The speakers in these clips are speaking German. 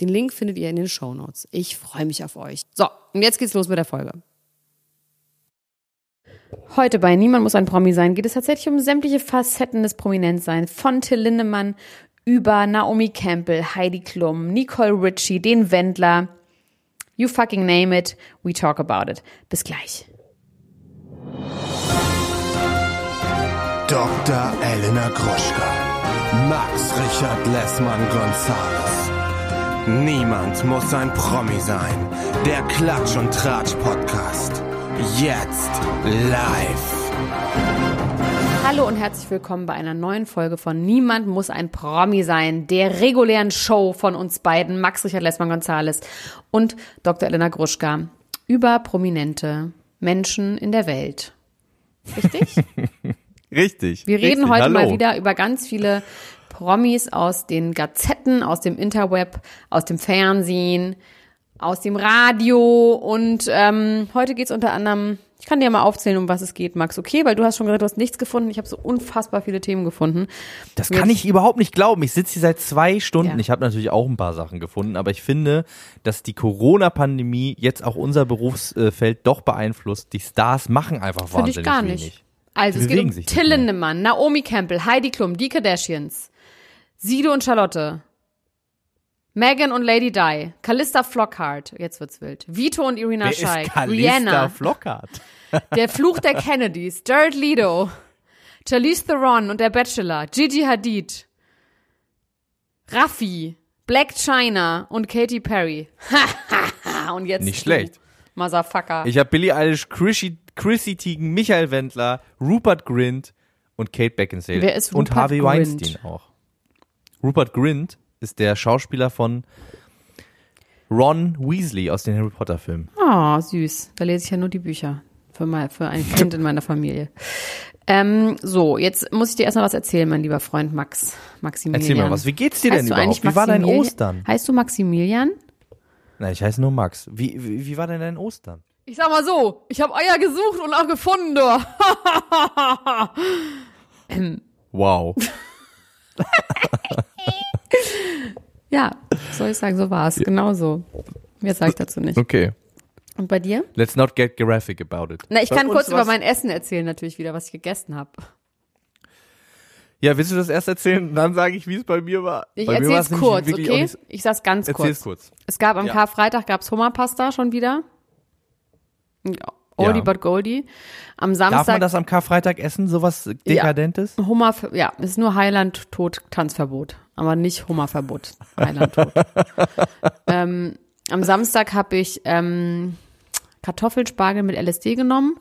Den Link findet ihr in den Show Notes. Ich freue mich auf euch. So, und jetzt geht's los mit der Folge. Heute bei Niemand muss ein Promi sein geht es tatsächlich um sämtliche Facetten des Prominentseins. Von Till Lindemann über Naomi Campbell, Heidi Klum, Nicole Ritchie, den Wendler. You fucking name it, we talk about it. Bis gleich. Dr. Elena Gruschka. Max Richard Lessmann Gonzales. Niemand muss ein Promi sein. Der Klatsch und Tratsch Podcast. Jetzt live. Hallo und herzlich willkommen bei einer neuen Folge von Niemand muss ein Promi sein, der regulären Show von uns beiden, Max Richard Lessmann Gonzales und Dr. Elena Gruschka, über prominente Menschen in der Welt. Richtig? Richtig. Wir reden richtig. heute Hallo. mal wieder über ganz viele Promis aus den Gazetten, aus dem Interweb, aus dem Fernsehen, aus dem Radio und ähm, heute geht's unter anderem, ich kann dir mal aufzählen, um was es geht, Max, okay? Weil du hast schon gesagt, du hast nichts gefunden. Ich habe so unfassbar viele Themen gefunden. Das kann ich überhaupt nicht glauben. Ich sitze hier seit zwei Stunden. Ja. Ich habe natürlich auch ein paar Sachen gefunden, aber ich finde, dass die Corona-Pandemie jetzt auch unser Berufsfeld doch beeinflusst. Die Stars machen einfach Finde wahnsinnig ich gar wenig. nicht. Also Die es geht um Till. Lindemann, Naomi Campbell, Heidi Klum, die Kardashians, Sido und Charlotte, Megan und Lady Di, Callista Flockhart, jetzt wird's wild, Vito und Irina Wer Shayk, ist Calista Rihanna, Flockhart? Der Fluch der Kennedys, Jared Leto, Charlize Theron und der Bachelor, Gigi Hadid, Raffi, Black China und Katy Perry. und jetzt Nicht schlecht. Motherfucker. Ich habe Billie Eilish, Chrissy, Chrissy Teigen, Michael Wendler, Rupert Grint und Kate Beckinsale. Wer ist Und Rupert Harvey Grint? Weinstein auch. Rupert Grint ist der Schauspieler von Ron Weasley aus den Harry Potter Filmen. Oh, süß. Da lese ich ja nur die Bücher. Für, mein, für ein Kind in meiner Familie. Ähm, so, jetzt muss ich dir erstmal was erzählen, mein lieber Freund Max. Maximilian. Erzähl mal was. Wie geht's dir denn heißt du überhaupt? eigentlich Wie war dein? Ostern? Heißt du Maximilian? Nein, ich heiße nur Max. Wie, wie, wie war denn dein Ostern? Ich sag mal so, ich habe Eier gesucht und auch gefunden, du. Wow. Ja, soll ich sagen, so war es. Genau so. Mehr sag ich dazu nicht. Okay. Und bei dir? Let's not get graphic about it. Na, ich kann kurz über mein Essen erzählen, natürlich wieder, was ich gegessen habe. Ja, willst du das erst erzählen? Dann sage ich, wie es bei mir war. Ich erzähl's war's nämlich kurz, okay? nicht- Ich sag's ganz Erzähl's kurz. kurz. Es gab am Ja. Karfreitag gab's Hummerpasta schon wieder. Oldie Ja. but Goldie. Am Darf Samstag man das am Karfreitag essen, sowas Dekadentes? Hummer, ja, es ist nur Heiland tot Tanzverbot, aber nicht Hummerverbot. Heiland tot. ähm, am Samstag habe ich ähm, Kartoffelspargel mit LSD genommen.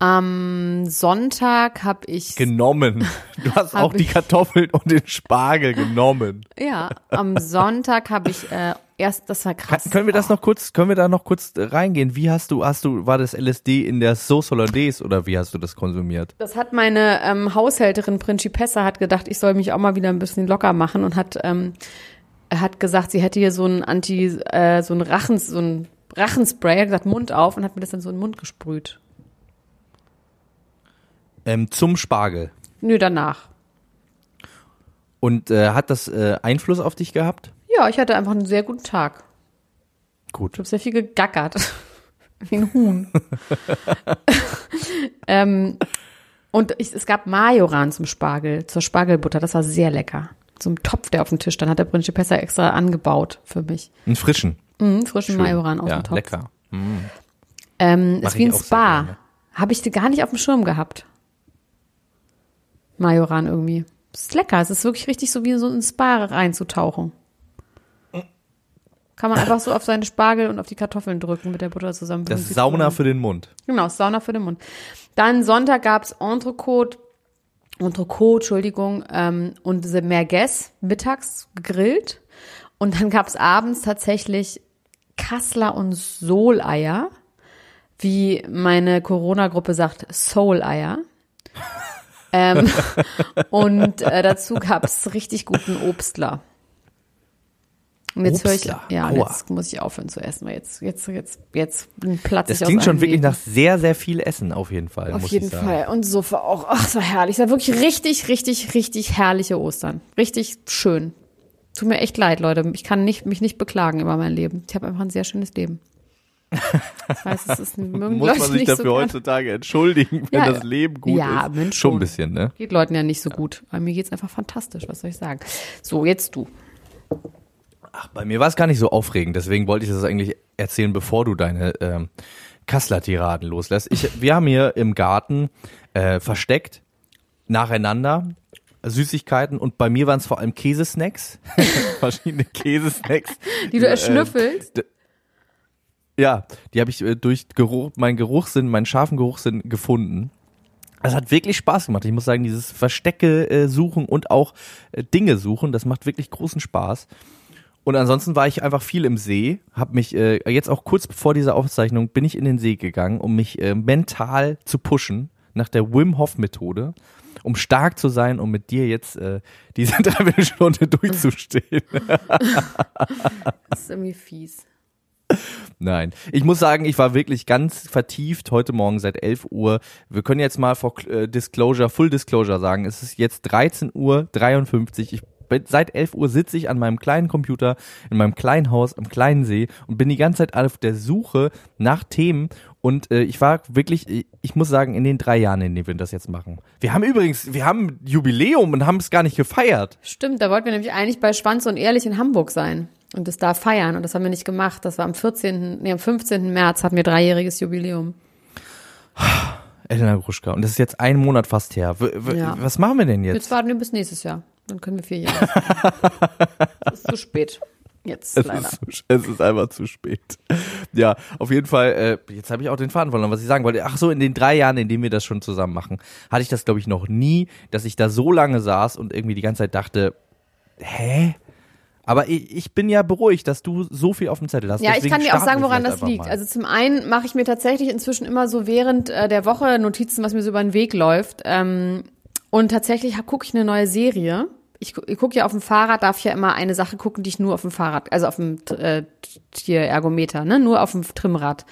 Am Sonntag habe ich Genommen. Du hast auch die. Kartoffeln und den Spargel genommen. ja, am Sonntag habe ich äh, erst das war Kann, krass. können wir das noch kurz, können wir da noch kurz äh, reingehen? Wie hast du, hast du, war das LSD in der Sauce Hollandaise oder wie hast du das konsumiert? Das hat meine ähm, Haushälterin Principessa hat gedacht, ich soll mich auch mal wieder ein bisschen locker machen und hat ähm, hat gesagt, sie hätte hier so ein Anti, äh, so ein Rachens, so ein Rachenspray, hat gesagt Mund auf und hat mir das dann so in den Mund gesprüht. Ähm, zum Spargel. Nö, danach. Und äh, hat das äh, Einfluss auf dich gehabt? Ja, ich hatte einfach einen sehr guten Tag. Gut. Ich habe sehr viel gegackert. Wie ein Huhn. ähm, und ich, es gab Majoran zum Spargel, zur Spargelbutter. Das war sehr lecker. So ein Topf, der auf dem Tisch stand, hat der Principessa extra angebaut für mich. Einen frischen. Mhm, frischen Schön. Majoran aus ja, dem Topf. lecker. Ähm, Mach ist wie ein Spa. Habe ich gar nicht auf dem Schirm gehabt. Majoran irgendwie. Es ist lecker. Es ist wirklich richtig so wie so ein Spa reinzutauchen. Kann man einfach so auf seine Spargel und auf die Kartoffeln drücken mit der Butter zusammen. Das ist Sauna für den Mund. Genau, Sauna für den Mund. Dann Sonntag gab's Entrecote, Entrecote, Entschuldigung, ähm, und Merguez mittags gegrillt. Und dann gab's abends tatsächlich Kassler und Soleier, wie meine Corona-Gruppe sagt, Soul-Eier. ähm, und äh, dazu gab's richtig guten Obstler. Und jetzt höre ich, ja, jetzt muss ich aufhören zu essen, weil jetzt, jetzt, jetzt, jetzt platze Das ich aus klingt schon wirklich nach sehr, sehr viel Essen auf jeden Fall. Auf jeden. Fall. Und Sofa auch. Ach, es war herrlich. Es war wirklich richtig, richtig, richtig herrliche Ostern. Richtig schön. Tut mir echt leid, Leute. Ich kann nicht, mich nicht beklagen über mein Leben. Ich habe einfach ein sehr schönes Leben. Ich weiß, es ist mögen Muss Leute man sich nicht dafür so heutzutage entschuldigen, wenn Ja, das Leben gut ja, ist? Mensch, schon ein bisschen, ne? Geht Leuten ja nicht so gut. Aber mir geht's einfach fantastisch. Was soll ich sagen? So, jetzt du. Ach, bei mir war es gar nicht so aufregend, deswegen wollte ich das eigentlich erzählen, bevor du deine ähm, Kassler-Tiraden loslässt. Ich, wir haben hier im Garten äh, versteckt, nacheinander, Süßigkeiten und bei mir waren es vor allem Käsesnacks, verschiedene Käsesnacks. Die du äh, erschnüffelst. Ja, die habe ich äh, durch Geruch, meinen Geruchssinn, meinen scharfen Geruchssinn gefunden. Es hat wirklich Spaß gemacht. Ich muss sagen, dieses Verstecke äh, suchen und auch Dinge suchen, das macht wirklich großen Spaß. Und ansonsten war ich einfach viel im See, habe mich äh, jetzt auch kurz vor dieser Aufzeichnung bin ich in den See gegangen, um mich äh, mental zu pushen nach der Wim Hof Methode, um stark zu sein, um mit dir jetzt äh, diese Dreiviertelstunde durchzustehen. Das ist irgendwie fies. Nein, ich muss sagen, ich war wirklich ganz vertieft heute Morgen seit 11 Uhr. Wir können jetzt mal vor äh, Disclosure, Full Disclosure sagen, es ist jetzt 13 Uhr 53. Ich seit 11 Uhr sitze ich an meinem kleinen Computer in meinem kleinen Haus am kleinen See und bin die ganze Zeit auf der Suche nach Themen und äh, ich war wirklich, ich, ich muss sagen, in den drei Jahren, in denen wir das jetzt machen. Wir haben übrigens, wir haben Jubiläum und haben es gar nicht gefeiert. Stimmt, da wollten wir nämlich eigentlich bei Schwanz und Ehrlich in Hamburg sein und das da feiern und das haben wir nicht gemacht. Das war am 14., nee, am 15. März hatten wir dreijähriges Jubiläum. Elena Gruschka. Und das ist jetzt ein Monat fast her. W w Ja. Was machen wir denn jetzt? Jetzt warten wir bis nächstes Jahr. Dann können wir vier Jahre. das ist zu spät. Jetzt Es leider. ist, es ist einfach zu spät. Ja, auf jeden Fall, äh, jetzt habe ich auch den Faden verloren, was ich sagen wollte. Ach so, in den drei Jahren, in denen wir das schon zusammen machen, hatte ich das, glaube ich, noch nie, dass ich da so lange saß und irgendwie die ganze Zeit dachte, hä? Aber ich, ich bin ja beruhigt, dass du so viel auf dem Zettel hast. Ja, ich Deswegen kann dir auch sagen, woran das liegt. mal. Also zum einen mache ich mir tatsächlich inzwischen immer so während äh, der Woche Notizen, was mir so über den Weg läuft. Ähm, und tatsächlich gucke ich eine neue Serie. Ich, ich gucke ja auf dem Fahrrad, darf ja immer eine Sache gucken, die ich nur auf dem Fahrrad, also auf dem äh, Tierergometer, ne, nur auf dem Trimrad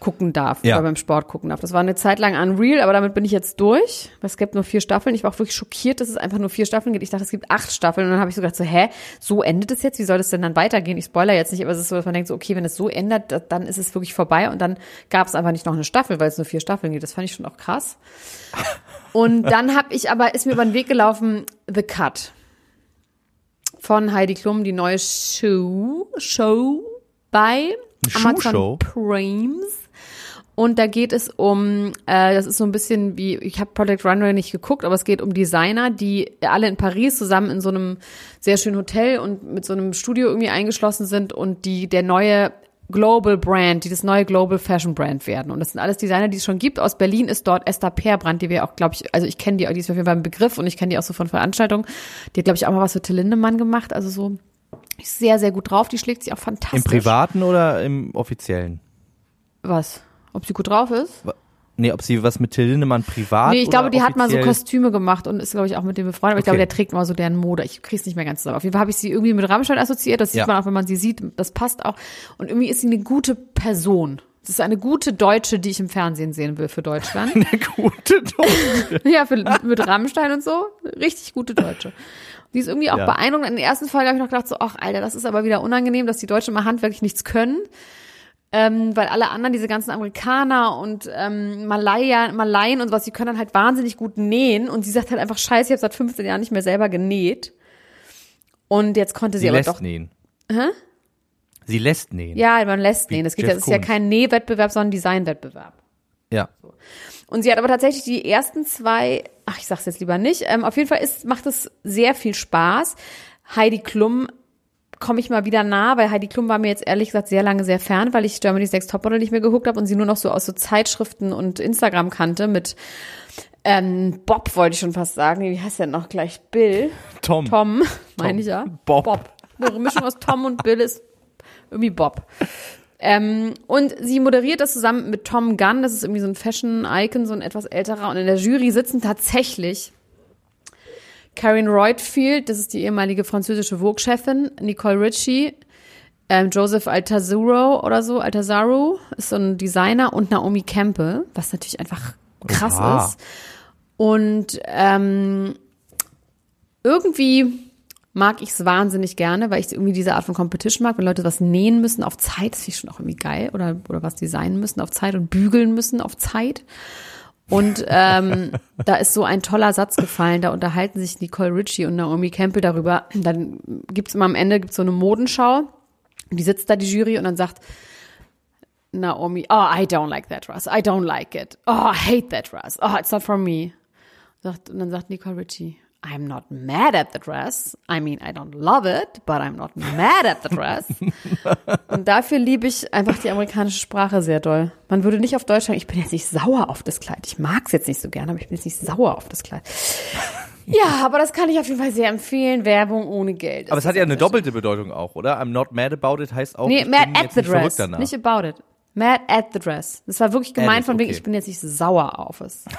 gucken darf Ja. oder beim Sport gucken darf. Das war eine Zeit lang unreal, aber damit bin ich jetzt durch. Es gibt nur vier Staffeln. Ich war auch wirklich schockiert, dass es einfach nur vier Staffeln gibt. Ich dachte, es gibt acht Staffeln und dann habe ich so gedacht, so, hä, so endet es jetzt? Wie soll das denn dann weitergehen? Ich spoiler jetzt nicht, aber es ist so, dass man denkt, so, okay, wenn es so ändert, da- dann ist es wirklich vorbei und dann gab es einfach nicht noch eine Staffel, weil es nur vier Staffeln gibt. Das fand ich schon auch krass. Und dann habe ich aber, ist mir über den Weg gelaufen, The Cut von Heidi Klum, die neue Show, Show bei Amazon? Primes. Und da geht es um, äh, das ist so ein bisschen wie, ich habe Project Runway nicht geguckt, aber es geht um Designer, die alle in Paris zusammen in so einem sehr schönen Hotel und mit so einem Studio irgendwie eingeschlossen sind und die der neue Global Brand, die das neue Global Fashion Brand werden. Und das sind alles Designer, die es schon gibt. Aus Berlin ist dort Esther Perbrand, die wir auch, glaube ich, also ich kenne die, die ist auf jeden Fall ein Begriff und ich kenne die auch so von Veranstaltungen. Die hat, glaube ich, auch mal was für Till Lindemann gemacht. Also so sehr, sehr gut drauf. Die schlägt sich auch fantastisch. Im Privaten oder im Offiziellen? Was? Ob sie gut drauf ist? Nee, ob sie was mit Till Lindemann privat Nee, ich glaube, die hat mal so Kostüme gemacht und ist, glaube ich, auch mit dem befreundet. Aber ich Okay. glaube, der trägt mal so deren Mode. Ich krieg's nicht mehr ganz zusammen. Auf jeden Fall habe ich sie irgendwie mit Rammstein assoziiert. Das sieht Ja. man auch, wenn man sie sieht. Das passt auch. Und irgendwie ist sie eine gute Person. Das ist eine gute Deutsche, die ich im Fernsehen sehen will für Deutschland. Eine gute Deutsche. ja, für, mit Rammstein und so. Richtig gute Deutsche. Die ist irgendwie auch Ja. beeindruckend. In der ersten Folge habe ich noch gedacht so, ach, Alter, das ist aber wieder unangenehm, dass die Deutschen mal handwerklich nichts können. Ähm, weil alle anderen, diese ganzen Amerikaner und ähm, Malaya, Malaien und was, die können dann halt wahnsinnig gut nähen. Und sie sagt halt einfach, scheiße, ich habe seit 15 Jahren nicht mehr selber genäht. Und jetzt konnte sie, Sie aber lässt doch. nähen. Sie lässt nähen. Ja, man lässt nähen. Das geht das ist ja kein Nähwettbewerb, sondern Designwettbewerb. Ja. Und sie hat aber tatsächlich die ersten zwei, ach, ich sag's jetzt lieber nicht. Ähm, auf jeden Fall ist, macht es sehr viel Spaß. Heidi Klum komme ich mal wieder nah, weil Heidi Klum war mir jetzt ehrlich gesagt sehr lange sehr fern, weil ich Germany's Next Topmodel nicht mehr geguckt habe und sie nur noch so aus so Zeitschriften und Instagram kannte mit ähm, Bob wollte ich schon fast sagen. Wie heißt der noch gleich? Bill. Tom. Tom, meine ich ja. Bob. Bob. Eine Mischung aus Tom und Bill ist irgendwie Bob. Ähm, und sie moderiert das zusammen mit Tom Gunn, das ist irgendwie so ein Fashion-Icon, so ein etwas älterer. Und in der Jury sitzen tatsächlich Karen Reutfield, das ist die ehemalige französische Vogue-Chefin, Nicole Ritchie, ähm, Joseph Altazuro oder so, Altazaro ist so ein Designer und Naomi Campbell, was natürlich einfach krass Oha. ist. Und ähm, irgendwie mag ich es wahnsinnig gerne, weil ich irgendwie diese Art von Competition mag, wenn Leute was nähen müssen auf Zeit, das finde ich schon auch irgendwie geil, oder, oder was designen müssen auf Zeit und bügeln müssen auf Zeit. Und ähm, da ist so ein toller Satz gefallen, da unterhalten sich Nicole Ritchie und Naomi Campbell darüber. Dann gibt's immer am Ende gibt's so eine Modenschau, die sitzt da die Jury und dann sagt Naomi, oh, I don't like that dress, I don't like it, oh, I hate that dress, oh, it's not for me. Und dann sagt Nicole Ritchie, I'm not mad at the dress. I mean, I don't love it, but I'm not mad at the dress. Und dafür liebe ich einfach die amerikanische Sprache sehr doll. Man würde nicht auf Deutsch sagen, ich bin jetzt nicht sauer auf das Kleid. Ich mag es jetzt nicht so gerne, aber ich bin jetzt nicht sauer auf das Kleid. Ja, aber das kann ich auf jeden Fall sehr empfehlen. Werbung ohne Geld. Aber es hat ja eine doppelte Bedeutung auch, oder? I'm not mad about it heißt auch, Nee, mad at the dress. danach. Nicht about it. Mad at the dress. Das war wirklich gemeint von wegen, okay. ich bin jetzt nicht sauer auf es.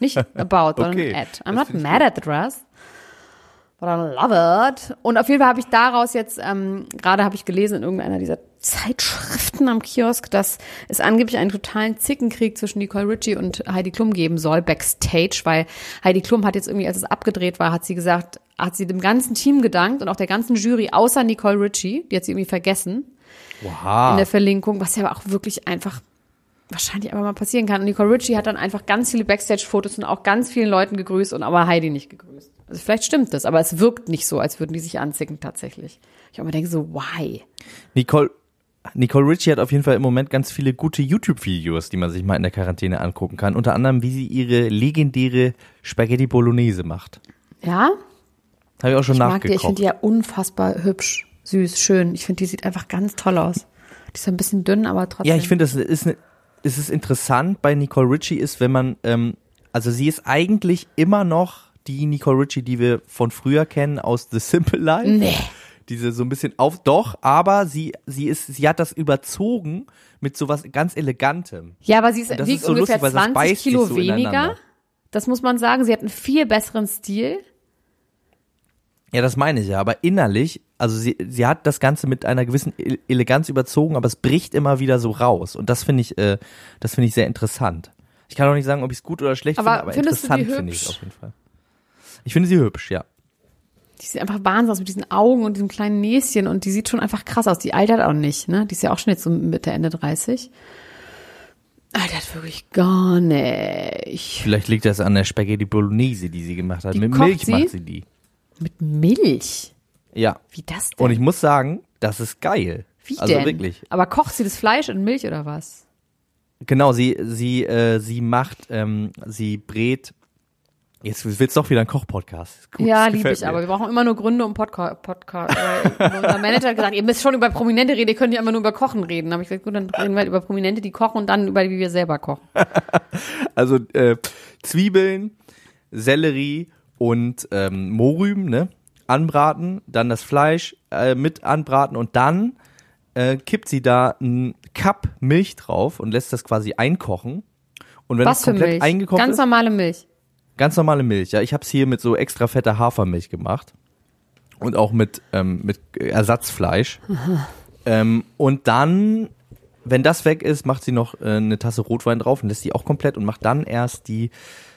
Nicht about, sondern Okay, at. I'm das not mad at the dress. But I love it. Und auf jeden Fall habe ich daraus jetzt, ähm, gerade habe ich gelesen in irgendeiner dieser Zeitschriften am Kiosk, dass es angeblich einen totalen Zickenkrieg zwischen Nicole Ritchie und Heidi Klum geben soll, backstage, weil Heidi Klum hat jetzt irgendwie, als es abgedreht war, hat sie gesagt, hat sie dem ganzen Team gedankt und auch der ganzen Jury, außer Nicole Ritchie, die hat sie irgendwie vergessen in Wow. der Verlinkung, was ja auch wirklich einfach wahrscheinlich einfach mal passieren kann. Und Nicole Ritchie hat dann einfach ganz viele Backstage-Fotos und auch ganz vielen Leuten gegrüßt und aber Heidi nicht gegrüßt. Also vielleicht stimmt das, aber es wirkt nicht so, als würden die sich anzicken tatsächlich. Ich auch mal denke so, why? Nicole, Nicole Ritchie hat auf jeden Fall im Moment ganz viele gute YouTube-Videos, die man sich mal in der Quarantäne angucken kann. Unter anderem, wie sie ihre legendäre Spaghetti Bolognese macht. Ja? Habe ich auch schon Ich mag die, ich nachgekocht. finde die ja unfassbar hübsch, süß, schön. Ich finde, die sieht einfach ganz toll aus. Die ist ein bisschen dünn, aber trotzdem. Ja, ich finde, das ist eine, es ist interessant bei Nicole Ritchie ist, wenn man, ähm, also sie ist eigentlich immer noch die Nicole Ritchie, die wir von früher kennen aus The Simple Life. Nee. Diese so ein bisschen auf, doch, aber sie, sie ist, sie hat das überzogen mit sowas ganz Elegantem. Ja, aber sie ist, wiegt ist so ungefähr lustig, weil das 20 beißt sich Kilo so weniger. Das muss man sagen. Sie hat einen viel besseren Stil. Ja, das meine ich ja, aber innerlich, also sie, sie hat das Ganze mit einer gewissen E- Eleganz überzogen, aber es bricht immer wieder so raus. Und das finde ich, äh, das finde ich sehr interessant. Ich kann auch nicht sagen, ob ich es gut oder schlecht Aber finde, aber interessant finde ich es auf jeden Fall. Ich finde sie hübsch, ja. Die sieht einfach Wahnsinn aus mit diesen Augen und diesem kleinen Näschen und die sieht schon einfach krass aus. Die altert auch nicht, ne? Die ist ja auch schon jetzt so Mitte, Ende 30. Altert wirklich gar nicht. Vielleicht liegt das an der Spaghetti Bolognese, die sie gemacht hat. Die Mit Milch sie? macht sie die. Mit Milch? Ja. Wie das denn? Und ich muss sagen, das ist geil. Wie also denn? wirklich. Aber kocht sie das Fleisch in Milch oder was? Genau, sie, sie, äh, sie macht, ähm, sie brät. Jetzt wird's doch wieder ein Koch-Podcast. Gut, ja, liebe ich, mir. aber wir brauchen immer nur Gründe um Podcast. Podcast. Äh, unser Manager hat gesagt, ihr müsst schon über Prominente reden, ihr könnt ja immer nur über Kochen reden. Aber ich gesagt, gut, dann reden wir halt über Prominente, die kochen und dann über wie wir selber kochen. Also äh, Zwiebeln, Sellerie und ähm, Mohrrüben, ne? Anbraten, dann das Fleisch äh, mit anbraten und dann äh, kippt sie da einen Cup Milch drauf und lässt das quasi einkochen. Und wenn Was für komplett Milch? eingekocht Ganz ist, normale Milch. ganz normale Milch. Ja, ich habe es hier mit so extra fetter Hafermilch gemacht und auch mit ähm, mit Ersatzfleisch. Ähm, und dann, wenn das weg ist, macht sie noch äh, eine Tasse Rotwein drauf und lässt die auch komplett und macht dann erst die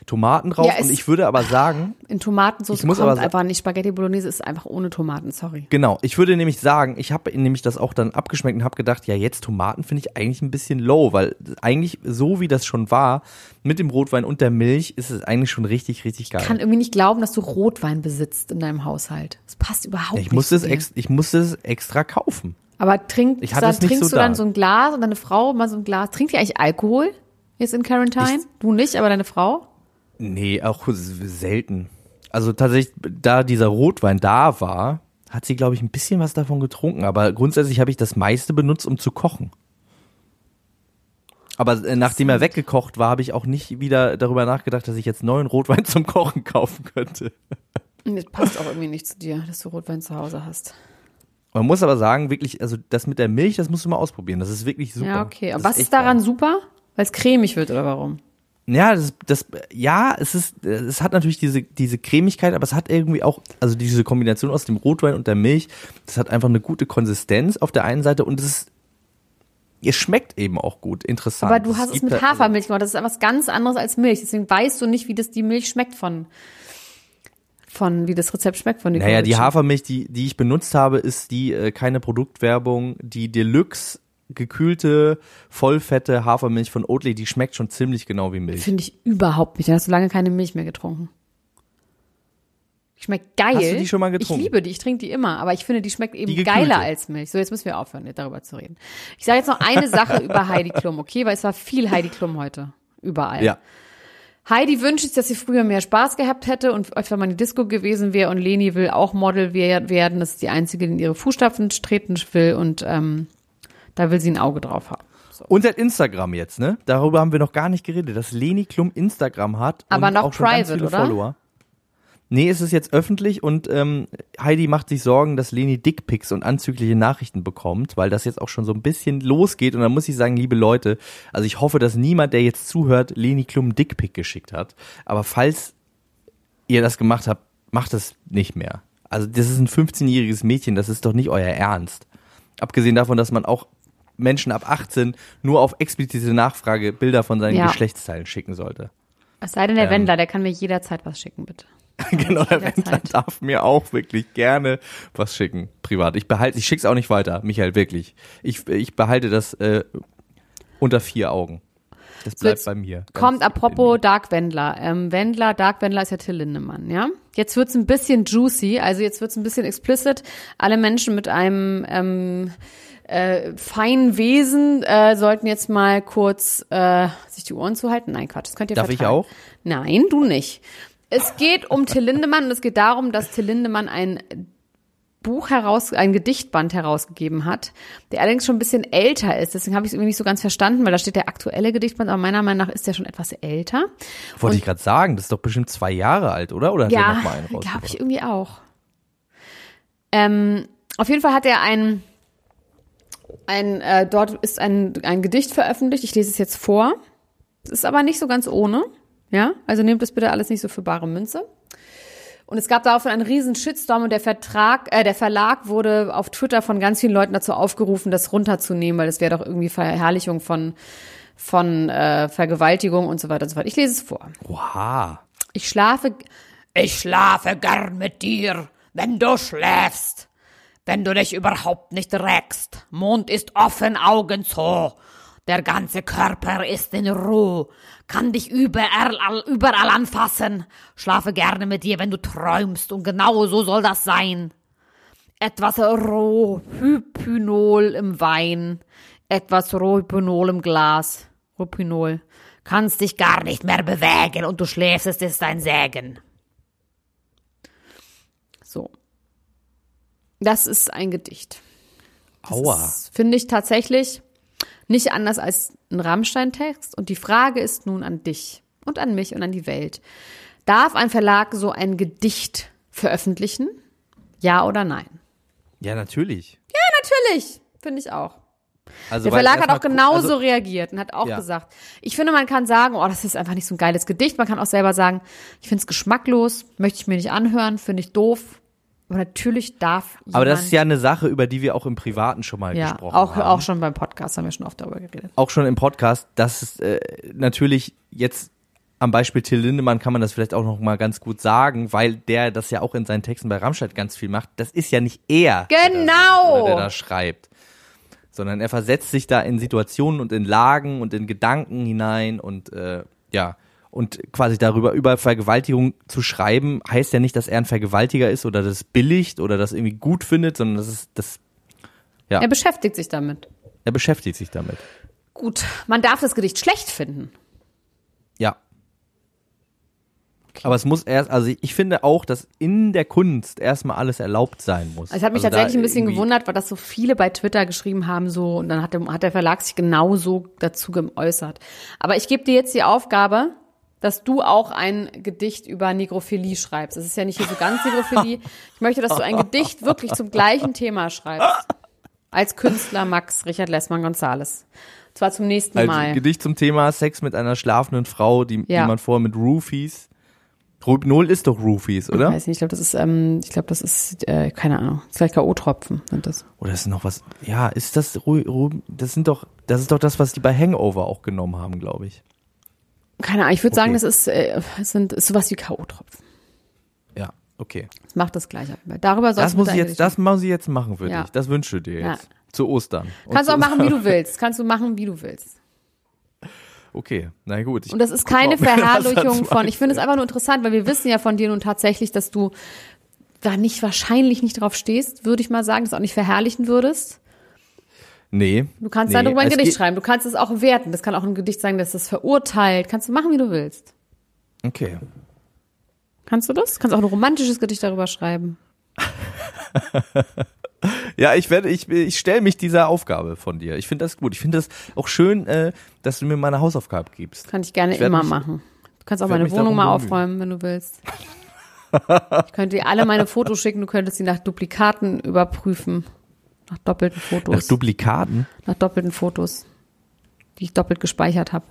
Tomaten drauf. Ja, und ich würde aber sagen, In Tomatensauce Ich muss kommt aber einfach nicht. Spaghetti Bolognese ist einfach ohne Tomaten, sorry. genau, ich würde nämlich sagen, ich habe nämlich das auch dann abgeschmeckt und habe gedacht, ja, jetzt Tomaten finde ich eigentlich ein bisschen low, weil eigentlich so wie das schon war, mit dem Rotwein und der Milch, ist es eigentlich schon richtig, richtig geil. Ich kann irgendwie nicht glauben, dass du Rotwein besitzt in deinem Haushalt. Das passt überhaupt Ja, ich nicht. musste es ex, ich musste es extra kaufen. Aber trink, dann trinkst so du dann da. so ein Glas und deine Frau mal so ein Glas. Trinkt ihr eigentlich Alkohol jetzt in Quarantine? Ich- du nicht, aber deine Frau? Nee, auch selten. Also tatsächlich, da dieser Rotwein da war, hat sie, glaube ich, ein bisschen was davon getrunken. Aber grundsätzlich habe ich das meiste benutzt, um zu kochen. Aber äh, nachdem er weggekocht war, habe ich auch nicht wieder darüber nachgedacht, dass ich jetzt neuen Rotwein zum Kochen kaufen könnte. Das passt auch irgendwie nicht zu dir, dass du Rotwein zu Hause hast. Man muss aber sagen, wirklich, also das mit der Milch, das musst du mal ausprobieren. Das ist wirklich super. Ja, okay. Das Aber was echt ist daran geil. super? Weil es cremig wird oder warum? Ja, das, das, ja, es ist, es hat natürlich diese, diese Cremigkeit, aber es hat irgendwie auch, also diese Kombination aus dem Rotwein und der Milch, das hat einfach eine gute Konsistenz auf der einen Seite und es ist, ihr schmeckt eben auch gut, interessant. Aber du hast es gibt mit Hafermilch gemacht. Das ist etwas ganz anderes als Milch. Deswegen weißt du nicht, wie das die Milch schmeckt von, von wie das Rezept schmeckt von Naja, die Hafermilch, die, die ich benutzt habe, ist die, äh, keine Produktwerbung, die Deluxe gekühlte, vollfette Hafermilch von Oatly, die schmeckt schon ziemlich genau wie Milch. Finde ich überhaupt nicht. Da hast du lange keine Milch mehr getrunken. Schmeckt geil. Hast du die schon mal getrunken? Ich liebe die, ich trinke die immer, aber ich finde, die schmeckt eben Die geiler als Milch. So, jetzt müssen wir aufhören, darüber zu reden. Ich sage jetzt noch eine Sache über Heidi Klum, okay? Weil es war viel Heidi Klum heute. Überall. Ja. Heidi wünscht sich, dass sie früher mehr Spaß gehabt hätte und öfter mal in die Disco gewesen wäre und Leni will auch Model wer- werden. Das ist die einzige, die in ihre Fußstapfen treten will und ähm, da will sie ein Auge drauf haben. Und seit Instagram jetzt, ne? Darüber haben wir noch gar nicht geredet, dass Leni Klum Instagram hat. Aber und noch auch schon ganz private, viele oder? Follower. Nee, es ist jetzt öffentlich und ähm, Heidi macht sich Sorgen, dass Leni Dickpics und anzügliche Nachrichten bekommt, weil das jetzt auch schon so ein bisschen losgeht. Und da muss ich sagen, liebe Leute, also ich hoffe, dass niemand, der jetzt zuhört, Leni Klum Dickpic geschickt hat. Aber falls ihr das gemacht habt, macht es nicht mehr. Also das ist ein 15-jähriges Mädchen, das ist doch nicht euer Ernst. Abgesehen davon, dass man auch Menschen ab 18 nur auf explizite Nachfrage Bilder von seinen Ja. Geschlechtsteilen schicken sollte. Es sei denn, der Ähm. Wendler, der kann mir jederzeit was schicken, bitte. genau, der. Wendler darf mir auch wirklich gerne was schicken, privat. Ich behalte, ich schick's auch nicht weiter, Michael, wirklich. Ich, ich behalte das äh, unter vier Augen. Das bleibt jetzt bei mir. Kommt apropos Dark Wendler. Ähm, Wendler, Dark Wendler ist ja Till Lindemann, ja? Jetzt wird's ein bisschen juicy, also jetzt wird's ein bisschen explicit. Alle Menschen mit einem ähm, äh, feinen Wesen äh, sollten jetzt mal kurz äh, sich die Ohren zuhalten. Nein, Quatsch, das könnt ihr Darf ich vertragen. auch? Nein, du nicht. Es geht um Till Lindemann und es geht darum, dass Till Lindemann ein Buch heraus, ein Gedichtband herausgegeben hat, der allerdings schon ein bisschen älter ist. Deswegen habe ich es irgendwie nicht so ganz verstanden, weil da steht der aktuelle Gedichtband, aber meiner Meinung nach ist der schon etwas älter. Wollte ich gerade sagen, das ist doch bestimmt zwei Jahre alt, oder? Oder er Ja, einen glaube ich irgendwie auch. Ähm, auf jeden Fall hat er ein, ein äh, dort ist ein, ein Gedicht veröffentlicht. Ich lese es jetzt vor. Es ist aber nicht so ganz ohne. Ja, also nehmt das bitte alles nicht so für bare Münze. Und es gab daraufhin einen riesen Shitstorm und der Vertrag, äh, der Verlag wurde auf Twitter von ganz vielen Leuten dazu aufgerufen, das runterzunehmen, weil das wäre doch irgendwie Verherrlichung von von äh, Vergewaltigung und so weiter und so fort. Ich lese es vor. Wow. Ich schlafe, ich schlafe gern mit dir, wenn du schläfst. Wenn du dich überhaupt nicht regst. Mund ist offen, Augen zu. Der ganze Körper ist in Ruhe. Kann dich überall, überall anfassen. Schlafe gerne mit dir, wenn du träumst. Und genau so soll das sein. Etwas Rohypnol im Wein. Etwas Rohypnol im Glas. Rohypnol. Kannst dich gar nicht mehr bewegen und du schläfst, es ist ein Sägen. So. Das ist ein Gedicht. Aua. Das finde ich tatsächlich nicht anders als ein Rammstein-Text. Und die Frage ist nun an dich und an mich und an die Welt. Darf ein Verlag so ein Gedicht veröffentlichen? Ja oder nein? Ja, natürlich. Natürlich, finde ich auch. Also, Der Verlag hat auch genauso Also, reagiert und hat auch Ja. gesagt, ich finde, man kann sagen, oh, das ist einfach nicht so ein geiles Gedicht. Man kann auch selber sagen, ich finde es geschmacklos, möchte ich mir nicht anhören, finde ich doof. Aber natürlich darf aber das ist ja eine Sache, über die wir auch im Privaten schon mal ja, gesprochen auch, haben. auch schon beim Podcast haben wir schon oft darüber geredet. auch schon im Podcast, dass es äh, natürlich jetzt am Beispiel Till Lindemann kann man das vielleicht auch noch mal ganz gut sagen, weil der das ja auch in seinen Texten bei Rammstein ganz viel macht. Das ist ja nicht er, der da, Genau! oder der da schreibt, sondern er versetzt sich da in Situationen und in Lagen und in Gedanken hinein und äh, ja und quasi darüber über Vergewaltigung zu schreiben heißt ja nicht, dass er ein Vergewaltiger ist oder das billigt oder das irgendwie gut findet, sondern das ist das Ja. Er beschäftigt sich damit. er beschäftigt sich damit. Gut, man darf das Gedicht schlecht finden. Ja. Aber es muss erst, also ich finde auch, dass in der Kunst erstmal alles erlaubt sein muss. Es hat mich also tatsächlich ein bisschen gewundert, weil das so viele bei Twitter geschrieben haben, so, und dann hat der, hat der Verlag sich genauso dazu geäußert. Aber ich gebe dir jetzt die Aufgabe, dass du auch ein Gedicht über Negrophilie schreibst. Es ist ja nicht hier so ganz Negrophilie. Ich möchte, dass du ein Gedicht wirklich zum gleichen Thema schreibst. Als Künstler Max Richard Lessmann Gonzales. Zwar zum nächsten Mal. Gedicht zum Thema Sex mit einer schlafenden Frau, die, Ja. die man vorher mit Roofies. Rohypnol ist doch Roofies, Ich oder? weiß nicht, ich glaube, das ist, ähm, ich glaube, das ist, äh, keine Ahnung, vielleicht K.O.-Tropfen sind das. Oder ist noch was? Ja, ist das das sind doch, das ist doch das, was die bei Hangover auch genommen haben, glaube ich. Keine Ahnung, ich würde sagen, Okay. das ist, äh, sind, ist sowas wie K.O.-Tropfen. Ja, okay. Das macht das gleich. Darüber sollst Das muss ich jetzt, das muss ich jetzt machen für Ja. dich. Das wünschst du dir Ja. jetzt. Zu Ostern. Kannst du auch machen, wie du willst. Kannst du machen, wie du willst. Okay, na gut. Und das ist keine Verherrlichung von, ich finde es einfach nur interessant, weil wir wissen ja von dir nun tatsächlich, dass du da nicht wahrscheinlich nicht drauf stehst, würde ich mal sagen, das auch nicht verherrlichen würdest. Nee. Du kannst nee, darüber ein es Gedicht schreiben. Du kannst es auch werten. Das kann auch ein Gedicht sagen, dass das verurteilt. Kannst du machen, wie du willst. Okay. Kannst du das? Kannst auch ein romantisches Gedicht darüber schreiben. Ja, ich werde, ich, ich stelle mich dieser Aufgabe von dir. Ich finde das gut. Ich finde das auch schön, äh, dass du mir meine Hausaufgabe gibst. Kann ich gerne Ich immer mich- machen. Du kannst auch meine Wohnung mal aufräumen, wenn du willst. Ich könnte dir alle meine Fotos schicken, du könntest sie nach Duplikaten überprüfen. Nach doppelten Nach Fotos. Duplikaten. nach doppelten Fotos, die ich doppelt gespeichert habe.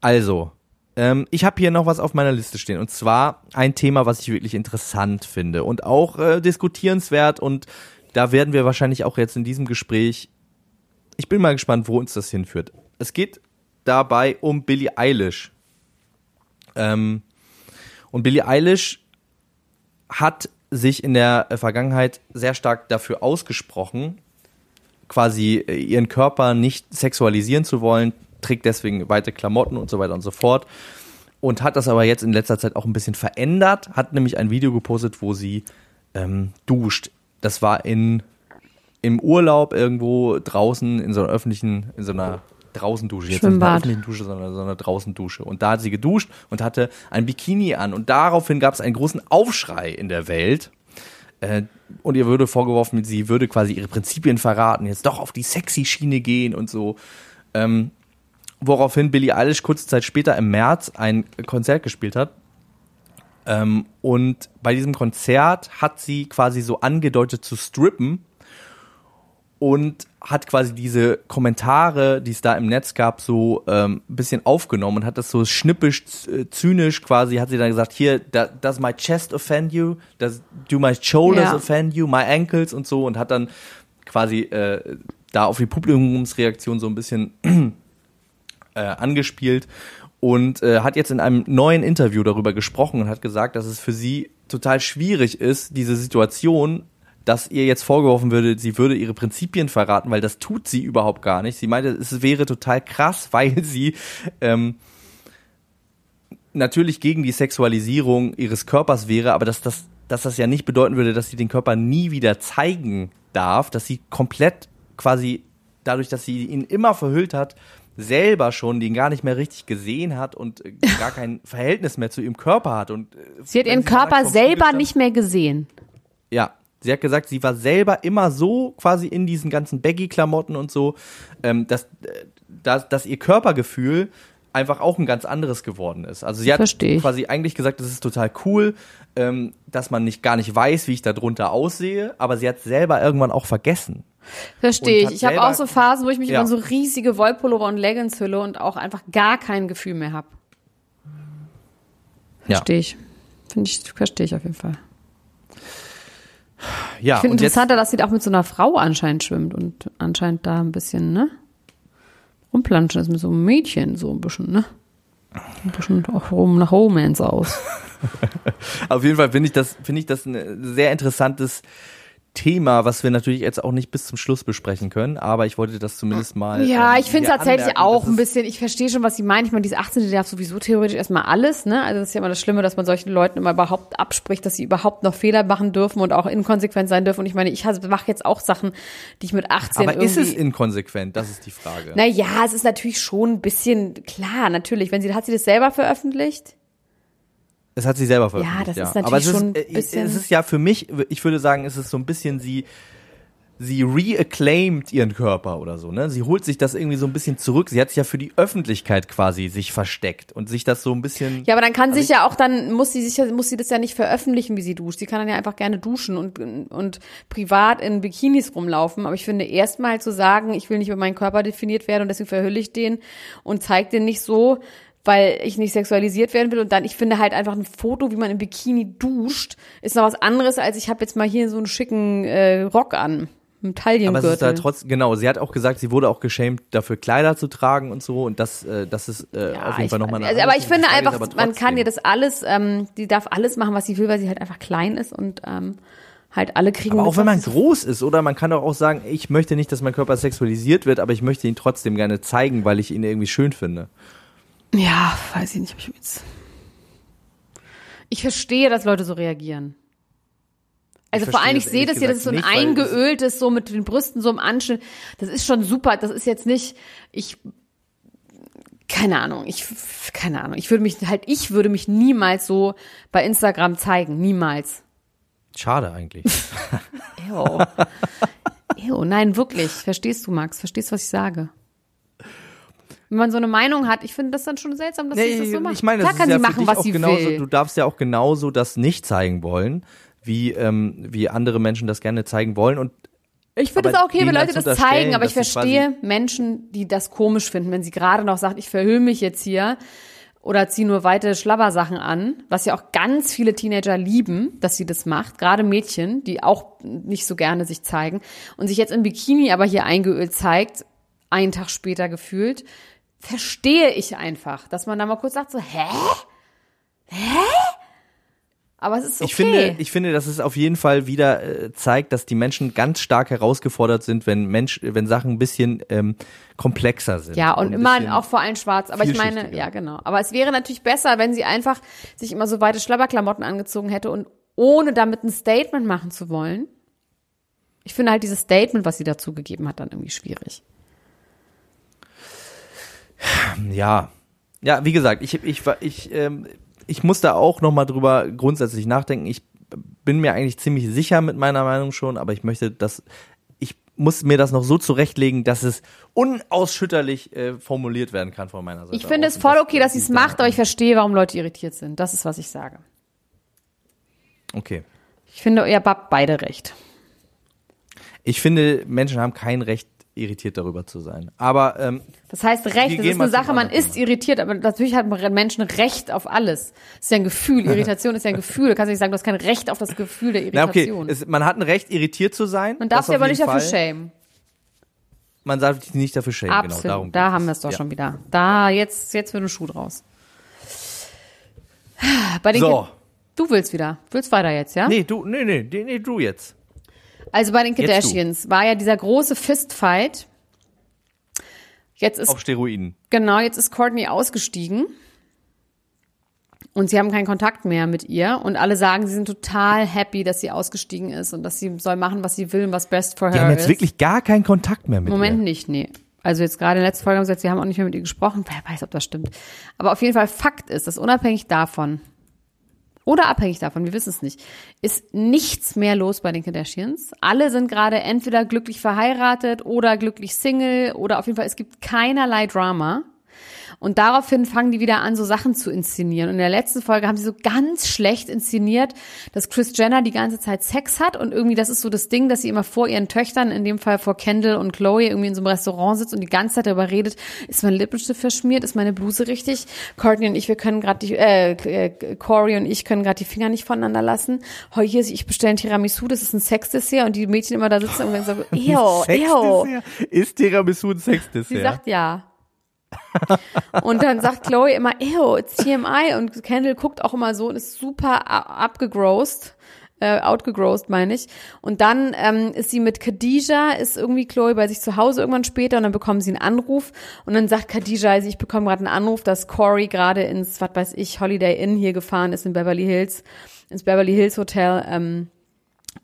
Also, ähm, ich habe hier noch was auf meiner Liste stehen. Und zwar ein Thema, was ich wirklich interessant finde und auch äh, diskutierenswert. Und da werden wir wahrscheinlich auch jetzt in diesem Gespräch. Ich bin mal gespannt, wo uns das hinführt. Es geht dabei um Billie Eilish. Ähm, und Billie Eilish hat sich in der Vergangenheit sehr stark dafür ausgesprochen, quasi äh, ihren Körper nicht sexualisieren zu wollen, trägt deswegen weite Klamotten und so weiter und so fort. Und hat das aber jetzt in letzter Zeit auch ein bisschen verändert, hat nämlich ein Video gepostet, wo sie ähm, duscht. Das war in im Urlaub irgendwo draußen in so einer öffentlichen, in so einer Draußendusche, jetzt nicht in Schwimmbad. öffentlichen Dusche, sondern so einer Draußendusche. Und da hat sie geduscht und hatte ein Bikini an. Und daraufhin gab es einen großen Aufschrei in der Welt. Äh, und ihr würde vorgeworfen, sie würde quasi ihre Prinzipien verraten, jetzt doch auf die sexy Schiene gehen und so. Ähm, woraufhin Billie Eilish kurze Zeit später im März ein Konzert gespielt hat. Ähm, und bei diesem Konzert hat sie quasi so angedeutet zu strippen und hat quasi diese Kommentare, die es da im Netz gab, so ähm, ein bisschen aufgenommen und hat das so schnippisch, z- zynisch quasi, hat sie dann gesagt, hier, does my chest offend you? Does, do my shoulders Ja. offend you? My ankles und so und hat dann quasi äh, da auf die Publikumsreaktion so ein bisschen äh, angespielt und äh, hat jetzt in einem neuen Interview darüber gesprochen und hat gesagt, dass es für sie total schwierig ist, diese Situation, dass ihr jetzt vorgeworfen würde, sie würde ihre Prinzipien verraten, weil das tut sie überhaupt gar nicht. Sie meinte, es wäre total krass, weil sie ähm, natürlich gegen die Sexualisierung ihres Körpers wäre, aber dass das, dass das ja nicht bedeuten würde, dass sie den Körper nie wieder zeigen darf, dass sie komplett quasi dadurch, dass sie ihn immer verhüllt hat, selber schon den gar nicht mehr richtig gesehen hat und äh, gar kein Verhältnis mehr zu ihrem Körper hat und äh, Sie hat ihren Körper selber nicht mehr gesehen. ja, sie hat gesagt, sie war selber immer so quasi in diesen ganzen Baggy-Klamotten und so, ähm, dass, äh, dass, dass ihr Körpergefühl einfach auch ein ganz anderes geworden ist. Also sie hat Versteh quasi eigentlich gesagt, das ist total cool, ähm, dass man nicht gar nicht weiß, wie ich da drunter aussehe, aber sie hat selber irgendwann auch vergessen. Verstehe ich. Ich habe auch so Phasen, wo ich mich Ja. über so riesige Wollpullover und Leggings hülle und auch einfach gar kein Gefühl mehr habe. Verstehe ich. Finde ich, verstehe ich auf jeden Fall. Ja, Ich finde interessanter, dass sie auch mit so einer Frau anscheinend schwimmt und anscheinend da ein bisschen, ne? Rumplanschen ist mit so einem Mädchen so ein bisschen, ne? Ein bisschen auch rum nach Romance aus. auf jeden Fall finde ich das, finde ich das ein sehr interessantes Thema, was wir natürlich jetzt auch nicht bis zum Schluss besprechen können, aber ich wollte das zumindest mal. Ja, ähm, ich finde es tatsächlich anmerken, auch ein bisschen, ich verstehe schon, was sie meinen. Ich meine, diese 18. darf sowieso theoretisch erstmal alles, ne? Also das ist ja immer das Schlimme, dass man solchen Leuten immer überhaupt abspricht, dass sie überhaupt noch Fehler machen dürfen und auch inkonsequent sein dürfen. Und ich meine, ich mache jetzt auch Sachen, die ich mit 18 Aber ist es inkonsequent? Das ist die Frage. Naja, es ist natürlich schon ein bisschen klar, natürlich. Wenn sie, hat sie das selber veröffentlicht? Es hat sie selber veröffentlicht. das ist Aber natürlich es ist, schon ein äh, bisschen- Es ist ja für mich, ich würde sagen, es ist so ein bisschen sie, sie reacclaimed ihren Körper oder so, ne? Sie holt sich das irgendwie so ein bisschen zurück. Sie hat sich ja für die Öffentlichkeit quasi sich versteckt und sich das so ein bisschen. Ja, aber dann kann sich ja auch dann muss sie sich ja, muss sie das ja nicht veröffentlichen, wie sie duscht. Sie kann dann ja einfach gerne duschen und und privat in Bikinis rumlaufen. Aber ich finde erstmal zu sagen, ich will nicht über meinen Körper definiert werden und deswegen verhülle ich den und zeige den nicht so, weil ich nicht sexualisiert werden will. Und dann, ich finde halt einfach ein Foto, wie man im Bikini duscht, ist noch was anderes als ich habe jetzt mal hier so einen schicken äh, Rock an. Im aber es ist Taillengürtel. halt trotzdem, genau, sie hat auch gesagt, sie wurde auch geschämt, dafür Kleider zu tragen und so und das, äh, das ist äh, Ja, auf jeden Fall nochmal eine also, aber ich finde Frage einfach, man kann ihr das alles, ähm, die darf alles machen, was sie will, weil sie halt einfach klein ist und ähm, halt alle kriegen. Aber mit, auch wenn man groß ist, oder man kann doch auch sagen, ich möchte nicht, dass mein Körper sexualisiert wird, aber ich möchte ihn trotzdem gerne zeigen, weil ich ihn irgendwie schön finde. Ja, weiß ich nicht, ob ich jetzt. Ich verstehe, dass Leute so reagieren. Also Ich vor allem, ich sehe das hier, das ist so ein nicht, eingeöltes, so mit den Brüsten so im Anschnitt. Das ist schon super. Das ist jetzt nicht, ich, keine Ahnung, ich, keine Ahnung. Ich würde mich halt, ich würde mich niemals so bei Instagram zeigen. Niemals. Schade eigentlich. Ew. Ew, nein, wirklich. Verstehst du, Max? Verstehst du, was ich sage? Wenn man so eine Meinung hat, ich finde das dann schon seltsam, dass sie das so macht. ich meine, Klar das kann ist sie ja machen, was sie genauso, will. Du darfst ja auch genauso das nicht zeigen wollen, wie, ähm, wie andere Menschen das gerne zeigen wollen. Und Ich finde es auch okay, wenn Leute zu das zeigen, aber ich verstehe Menschen, die das komisch finden, wenn sie gerade noch sagt, ich verhülle mich jetzt hier oder ziehe nur weite Schlabbersachen an, was ja auch ganz viele Teenager lieben, dass sie das macht, gerade Mädchen, die auch nicht so gerne sich zeigen und sich jetzt im Bikini aber hier eingeölt zeigt, einen Tag später gefühlt, verstehe ich einfach, dass man da mal kurz sagt so, hä? Hä? Aber es ist okay. ich finde, ich finde, dass es auf jeden Fall wieder äh, zeigt, dass die Menschen ganz stark herausgefordert sind, wenn Mensch, wenn Sachen ein bisschen ähm, komplexer sind. Ja, und ein immer auch vor allem schwarz. Aber ich meine, ja, genau. Aber es wäre natürlich besser, wenn sie einfach sich immer so weite Schlabberklamotten angezogen hätte und ohne damit ein Statement machen zu wollen. Ich finde halt dieses Statement, was sie dazu gegeben hat, dann irgendwie schwierig. Ja, ja, wie gesagt, ich, ich, ich, ähm, ich muss da auch noch mal drüber grundsätzlich nachdenken. Ich bin mir eigentlich ziemlich sicher mit meiner Meinung schon, aber ich möchte das, ich muss mir das noch so zurechtlegen, dass es unausschütterlich äh, formuliert werden kann von meiner Seite. Ich finde es voll Und okay, dass sie es macht, aber ich verstehe, warum Leute irritiert sind. Das ist, was ich sage. Okay. Ich finde, ihr habt beide recht. Ich finde, Menschen haben kein Recht, irritiert darüber zu sein. Aber ähm, Das heißt, Recht, das ist eine Sache, man ist irritiert, aber natürlich hat Menschen Recht auf alles. Das ist ja ein Gefühl. Irritation ist ja ein Gefühl. Du kannst nicht sagen, du hast kein Recht auf das Gefühl der na okay, Irritation. es, man hat ein Recht, irritiert zu sein. man darf sich aber nicht dafür Fall. schämen. Man darf sich nicht dafür schämen. Absolut. Genau, darum da haben wir es doch Ja. schon wieder. Da, jetzt, jetzt wird ein Schuh draus. Bei den So. Ki- Du willst wieder. Willst weiter jetzt, ja? Nee, du, nee, nee, nee, nee, du jetzt. Also bei den. Kardashians war ja dieser große Fistfight. Jetzt ist Auf Steroiden. Genau, jetzt ist Courtney ausgestiegen. Und sie haben keinen Kontakt mehr mit ihr. Und alle sagen, sie sind total happy, dass sie ausgestiegen ist und dass sie soll machen, was sie will und was best for Die her haben jetzt ist. wirklich gar keinen Kontakt mehr mit Moment ihr. nicht, nee. Also jetzt gerade in der letzten Folge haben sie gesagt, sie haben auch nicht mehr mit ihr gesprochen. Wer weiß, ob das stimmt. Aber auf jeden Fall Fakt ist, dass unabhängig davon oder abhängig davon, wir wissen es nicht, ist nichts mehr los bei den Kardashians. Alle sind gerade entweder glücklich verheiratet oder glücklich Single oder auf jeden Fall, es gibt keinerlei Drama. Und daraufhin fangen die wieder an, so Sachen zu inszenieren. Und in der letzten Folge haben sie so ganz schlecht inszeniert, dass Chris Jenner die ganze Zeit Sex hat und irgendwie das ist so das Ding, dass sie immer vor ihren Töchtern, in dem Fall vor Kendall und Chloe, irgendwie in so einem Restaurant sitzt und die ganze Zeit darüber redet, ist mein Lippenstift verschmiert, ist meine Bluse richtig? Courtney und ich, wir können gerade die, äh, äh, Corey und ich können gerade die Finger nicht voneinander lassen. Heu, hier, ich bestelle ein Tiramisu, das ist ein Sexdessert und die Mädchen immer da sitzen und sagen so, ew, ew. Ist Tiramisu ein Sexdessert? Sie sagt ja. Und dann sagt Chloe immer, ew, it's TMI. Und Kendall guckt auch immer so und ist super abgegrossed. Äh, outgegrossed, meine ich. Und dann ähm, ist sie mit Khadija, ist irgendwie Chloe bei sich zu Hause irgendwann später und dann bekommen sie einen Anruf und dann sagt Khadija, also ich bekomme gerade einen Anruf, dass Corey gerade ins, was weiß ich, Holiday Inn hier gefahren ist in Beverly Hills, ins Beverly Hills Hotel ähm,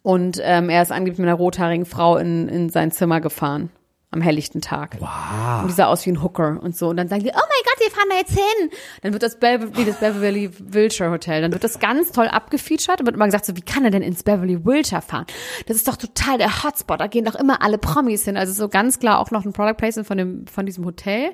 und ähm, er ist angeblich mit einer rothaarigen Frau in, in sein Zimmer gefahren am helllichten Tag. Wow. Und die sah aus wie ein Hooker und so. Und dann sagen die, oh mein Gott, wir fahren da jetzt hin. Dann wird das Beverly, das Beverly Wilshire Hotel, dann wird das ganz toll abgefeatured und wird immer gesagt so, wie kann er denn ins Beverly Wilshire fahren? Das ist doch total der Hotspot, da gehen doch immer alle Promis hin. Also so ganz klar auch noch ein Product Placement von dem, von diesem Hotel.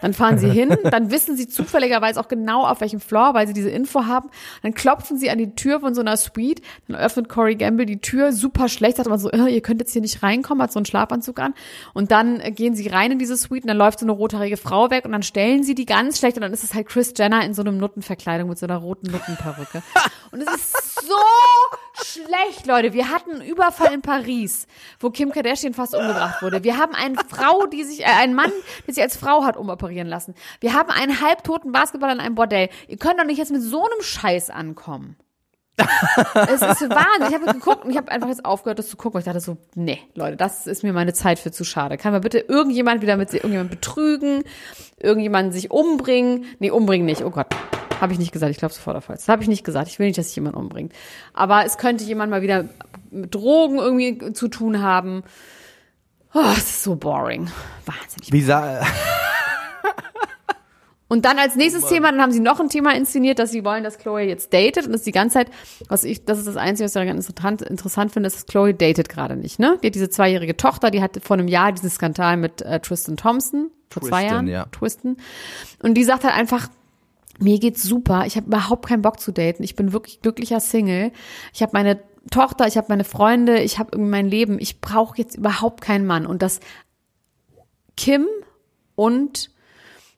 Dann fahren sie hin, dann wissen sie zufälligerweise auch genau auf welchem Floor, weil sie diese Info haben. Dann klopfen sie an die Tür von so einer Suite, dann öffnet Corey Gamble die Tür, super schlecht, sagt immer so, äh, ihr könnt jetzt hier nicht reinkommen, hat so einen Schlafanzug an. Und dann äh, gehen sie rein in diese Suite und dann läuft so eine rothaarige Frau weg und dann stellen sie die ganz schlecht und dann ist es halt Chris Jenner in so einem Nuttenverkleidung mit so einer roten Nuttenperücke. Und es ist so schlecht, Leute. Wir hatten einen Überfall in Paris, wo Kim Kardashian fast umgebracht wurde. Wir haben eine Frau, die sich, äh, einen Mann, der sich als Frau hat umoperieren lassen. Wir haben einen halbtoten Basketballer in einem Bordell. Ihr könnt doch nicht jetzt mit so einem Scheiß ankommen. Es ist Wahnsinn. Ich habe geguckt und ich habe einfach jetzt aufgehört, das zu gucken. Weil ich dachte so, nee, Leute, das ist mir meine Zeit für zu schade. Kann man bitte irgendjemand wieder mit irgendjemand betrügen, irgendjemanden sich umbringen? Nee, umbringen nicht. Oh Gott. Habe ich nicht gesagt. Ich glaube sofort auf Holz. Das habe ich nicht gesagt. Ich will nicht, dass sich jemand umbringt. Aber es könnte jemand mal wieder mit Drogen irgendwie zu tun haben. Oh, es ist so boring. Wahnsinnig. Wie sah, Und dann als nächstes Thema, dann haben sie noch ein Thema inszeniert, dass sie wollen, dass Chloe jetzt datet und das ist die ganze Zeit, was ich, das ist das Einzige, was ich daran interessant, interessant finde, ist, dass Chloe datet gerade nicht, ne? Die hat diese zweijährige Tochter, die hatte vor einem Jahr diesen Skandal mit äh, Tristan Thompson, vor zwei Tristan, Jahren, ja. Tristan. Und die sagt halt einfach, mir geht's super, ich habe überhaupt keinen Bock zu daten, ich bin wirklich glücklicher Single, ich habe meine Tochter, ich habe meine Freunde, ich habe irgendwie mein Leben, ich brauche jetzt überhaupt keinen Mann und dass Kim und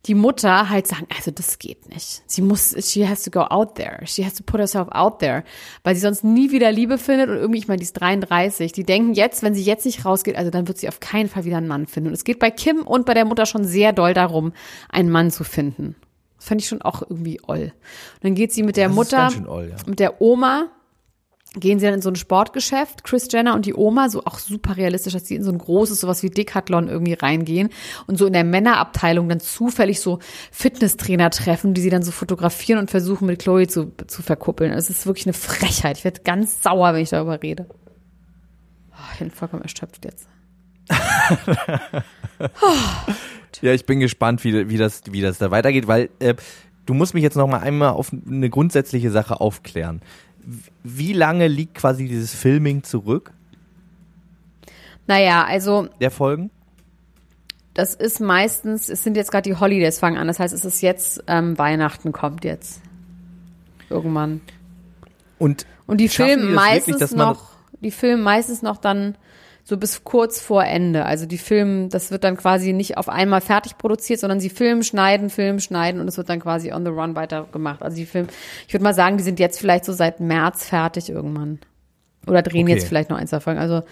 die Mutter halt sagen, also das geht nicht. Sie muss, she has to go out there. She has to put herself out there. Weil sie sonst nie wieder Liebe findet und irgendwie, ich meine, die ist 33. Die denken jetzt, wenn sie jetzt nicht rausgeht, also dann wird sie auf keinen Fall wieder einen Mann finden. Und es geht bei Kim und bei der Mutter schon sehr doll darum, einen Mann zu finden. Das fand ich schon auch irgendwie oll. Und dann geht sie mit der Das Mutter, oll, ja. mit der Oma, gehen sie dann in so ein Sportgeschäft, Chris Jenner und die Oma, so auch super realistisch, dass sie in so ein großes, sowas wie Decathlon irgendwie reingehen und so in der Männerabteilung dann zufällig so Fitnesstrainer treffen, die sie dann so fotografieren und versuchen mit Chloe zu, zu verkuppeln. Es ist wirklich eine Frechheit. Ich werde ganz sauer, wenn ich darüber rede. Oh, ich bin vollkommen erschöpft jetzt. Ja, ich bin gespannt, wie, wie, das, wie das da weitergeht, weil äh, du musst mich jetzt noch mal einmal auf eine grundsätzliche Sache aufklären. Wie lange liegt quasi dieses Filming zurück Naja, also der Folgen? das ist meistens, es sind jetzt gerade die Holidays fangen an, das heißt, es ist jetzt, ähm, Weihnachten kommt jetzt. Irgendwann. Und Und die filmen wirklich, meistens man- noch, die filmen meistens noch dann so bis kurz vor Ende. Also die filmen, das wird dann quasi nicht auf einmal fertig produziert, sondern sie filmen, schneiden, filmen, schneiden und es wird dann quasi on the run weitergemacht. Also die filmen, ich würde mal sagen, die sind jetzt vielleicht so seit März fertig irgendwann. Oder drehen Okay. jetzt vielleicht noch ein, zwei Folgen. Also,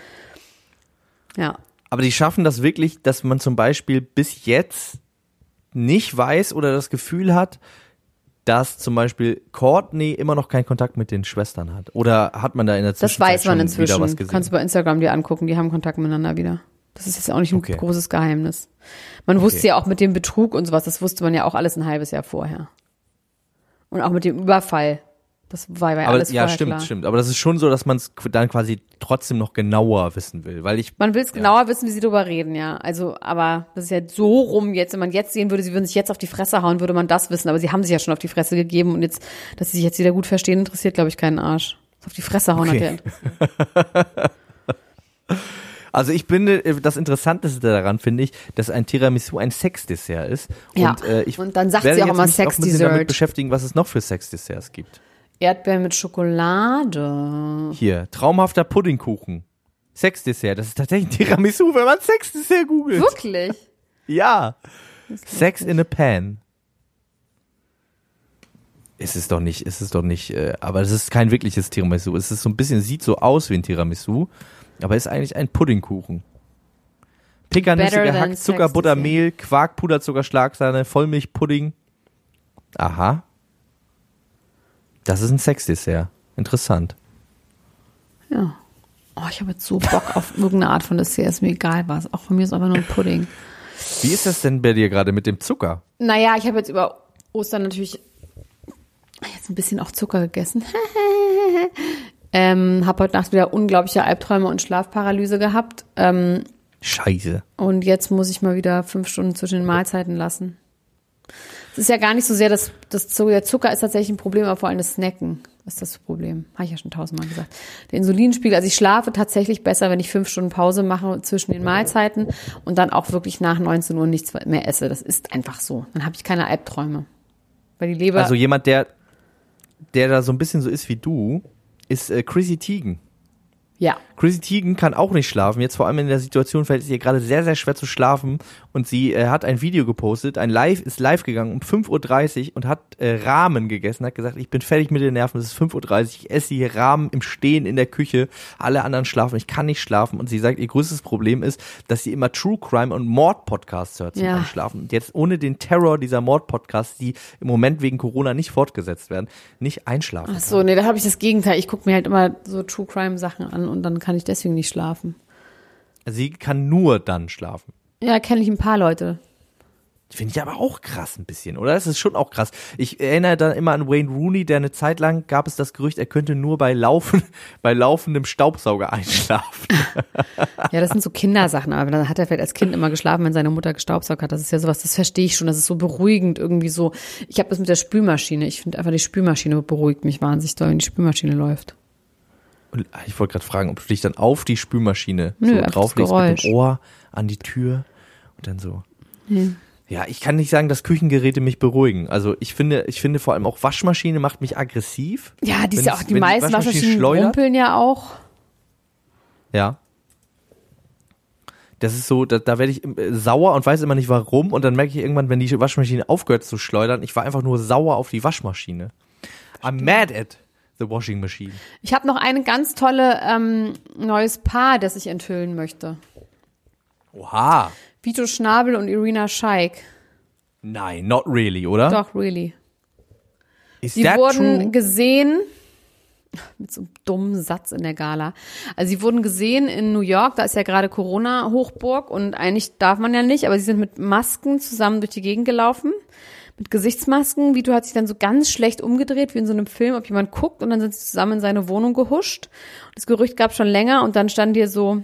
ja. Aber die schaffen das wirklich, dass man zum Beispiel bis jetzt nicht weiß oder das Gefühl hat, dass zum Beispiel Courtney immer noch keinen Kontakt mit den Schwestern hat. Oder hat man da in der Das Zwischenzeit weiß man wieder was inzwischen. gesehen? Kannst du bei Instagram dir angucken, die haben Kontakt miteinander wieder. Das ist jetzt auch nicht ein Okay. großes Geheimnis. Man wusste Okay. ja auch mit dem Betrug und sowas, das wusste man ja auch alles ein halbes Jahr vorher. Und auch mit dem Überfall. Das war ja aber alles ja, stimmt, klar. stimmt. Aber das ist schon so, dass man es dann quasi trotzdem noch genauer wissen will. Weil ich, Man will es genauer wissen, wie sie drüber reden, ja. Also, aber das ist ja so rum jetzt, wenn man jetzt sehen würde, sie würden sich jetzt auf die Fresse hauen, würde man das wissen. Aber sie haben sich ja schon auf die Fresse gegeben und jetzt, dass sie sich jetzt wieder gut verstehen, interessiert, glaube ich, keinen Arsch. Auf die Fresse hauen Okay. hat ja also ich finde, äh, das Interessanteste daran finde ich, dass ein Tiramisu ein Sexdessert ist. Ja. Und, äh, ich Und dann sagt sie auch immer mich ein bisschen damit Sexdessert. beschäftigen, was es noch für Sexdesserts gibt. Erdbeeren mit Schokolade. Hier, traumhafter Puddingkuchen. Sexdessert, das ist tatsächlich ein Tiramisu, wenn man Sexdessert googelt. Wirklich? Ja. Sex in a Pan. Ist es doch nicht, ist es doch nicht, äh, aber es ist kein wirkliches Tiramisu. Es ist so ein bisschen, sieht so aus wie ein Tiramisu, aber ist eigentlich ein Puddingkuchen. Than gehackt, Zucker, Butter. Mehl, Quark, Puderzucker, Schlagsahne, Vollmilchpudding. Aha. Das ist ein Sexdessert. Interessant. Ja. Oh, ich habe jetzt so Bock auf irgendeine Art von Dessert, ist mir egal was. Auch von mir ist einfach nur ein Pudding. Wie ist das denn bei dir gerade mit dem Zucker? Naja, ich habe jetzt über Ostern natürlich jetzt ein bisschen auch Zucker gegessen. ähm, habe heute Nacht wieder unglaubliche Albträume und Schlafparalyse gehabt. Ähm, Scheiße. und jetzt muss ich mal wieder fünf Stunden zwischen den Mahlzeiten lassen. Es ist ja gar nicht so sehr, dass das Zucker, der Zucker ist tatsächlich ein Problem, aber vor allem das Snacken ist das Problem. Habe ich ja schon tausendmal gesagt. Der Insulinspiegel, also ich schlafe tatsächlich besser, wenn ich fünf Stunden Pause mache zwischen den Mahlzeiten und dann auch wirklich nach 19 Uhr nichts mehr esse. Das ist einfach so. Dann habe ich keine Albträume. Weil die Leber. Also jemand, der, der da so ein bisschen so ist wie du, ist äh, Chrissy Teigen. ja. Chrissy Teigen kann auch nicht schlafen. Jetzt vor allem in der Situation fällt es ihr gerade sehr, sehr schwer zu schlafen. Und sie äh, hat ein Video gepostet, ein Live, ist live gegangen um 5.30 Uhr und hat äh, Rahmen gegessen, hat gesagt, ich bin fertig mit den Nerven, es ist 5.30 Uhr, ich esse hier Rahmen im Stehen in der Küche, alle anderen schlafen, ich kann nicht schlafen. Und sie sagt, ihr größtes Problem ist, dass sie immer True Crime und Mord-Podcasts hört zum Ja. Einschlafen. Und jetzt ohne den Terror dieser Mord-Podcasts, die im Moment wegen Corona nicht fortgesetzt werden, nicht einschlafen. Ach so, nee, da habe ich das Gegenteil. Ich gucke mir halt immer so True Crime Sachen an und dann kann ich deswegen nicht schlafen. Sie kann nur dann schlafen. Ja, kenne ich ein paar Leute. Finde ich aber auch krass ein bisschen, oder? Das ist schon auch krass. Ich erinnere dann immer an Wayne Rooney, der eine Zeit lang gab es das Gerücht, er könnte nur bei Laufen, bei laufendem Staubsauger einschlafen. Ja, das sind so Kindersachen, aber dann hat er vielleicht als Kind immer geschlafen, wenn seine Mutter gestaubsaugt hat. Das ist ja sowas, das verstehe ich schon. Das ist so beruhigend irgendwie so. Ich habe das mit der Spülmaschine. Ich finde einfach, die Spülmaschine beruhigt mich wahnsinnig doll, wenn die Spülmaschine läuft. Und ich wollte gerade fragen, ob du dich dann auf die Spülmaschine Nö, so drauflegst mit dem Ohr an die Tür dann so. Ja, ich kann nicht sagen, dass Küchengeräte mich beruhigen. Also ich finde, ich finde vor allem auch Waschmaschine macht mich aggressiv. Ja, die ist ja auch, die meisten Waschmaschine Waschmaschinen schleudert. rumpeln ja auch. Ja. Das ist so, da, da werde ich äh, sauer und weiß immer nicht warum. Und dann merke ich irgendwann, wenn die Waschmaschine aufgehört zu schleudern, ich war einfach nur sauer auf die Waschmaschine. I'm mad at the washing machine. Ich habe noch eine ganz tolle ähm, neues Paar, das ich enthüllen möchte. Oha. Vito Schnabel und Irina Scheik. Nein, not really, oder? Doch, really. Ist Sie wurden true? gesehen mit so einem dummen Satz in der Gala. Also sie wurden gesehen in New York, da ist ja gerade Corona-Hochburg und eigentlich darf man ja nicht, aber sie sind mit Masken zusammen durch die Gegend gelaufen. Mit Gesichtsmasken. Vito hat sich dann so ganz schlecht umgedreht, wie in so einem Film, ob jemand guckt und dann sind sie zusammen in seine Wohnung gehuscht. Das Gerücht gab schon länger und dann stand hier so,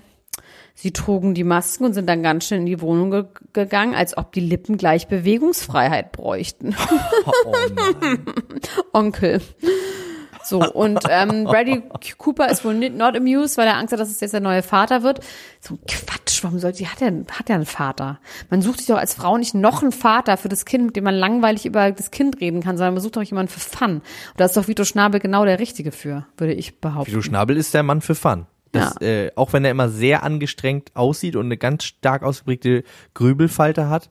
sie trugen die Masken und sind dann ganz schnell in die Wohnung ge gegangen, als ob die Lippen gleich Bewegungsfreiheit bräuchten. Oh nein. Onkel. So, und ähm, Bradley Cooper ist wohl nicht, not amused, weil er Angst hat, dass es jetzt der neue Vater wird. So ein Quatsch, warum sollte, die hat ja, hat ja einen Vater. Man sucht sich doch als Frau nicht noch einen Vater für das Kind, mit dem man langweilig über das Kind reden kann, sondern man sucht doch jemanden für Fun. Und da ist doch Vito Schnabel genau der Richtige für, würde ich behaupten. Vito Schnabel ist der Mann für Fun. Das, äh, auch wenn er immer sehr angestrengt aussieht und eine ganz stark ausgeprägte Grübelfalte hat,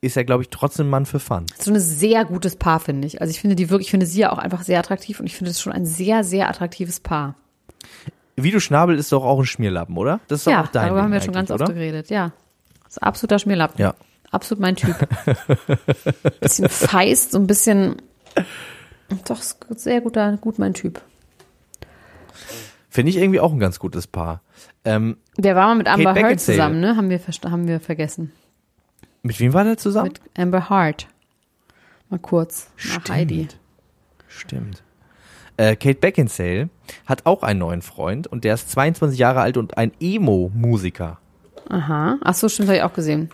ist er, glaube ich, trotzdem ein Mann für Fun. so ein sehr gutes Paar, finde ich. Also ich finde die wirklich, ich finde sie ja auch einfach sehr attraktiv und ich finde das schon ein sehr, sehr attraktives Paar. Vito Schnabel ist doch auch ein Schmierlappen, oder? Das ist doch Ja, auch dein darüber haben wir schon ganz eigentlich, oft oder? geredet, ja. Das ist absoluter Schmierlappen. Ja. Absolut mein Typ. bisschen feist, so ein bisschen. Doch, sehr guter, gut mein Typ. Finde ich irgendwie auch ein ganz gutes Paar. Ähm, Der war mal mit Amber Heard zusammen, ne? Haben wir, haben wir vergessen. mit wem war der zusammen? Mit Amber Heard. Mal kurz. Nach Heidi. Stimmt. Äh, Kate Beckinsale hat auch einen neuen Freund und der ist 22 Jahre alt und ein Emo-Musiker, Aha. Ach so, stimmt, habe ich auch gesehen.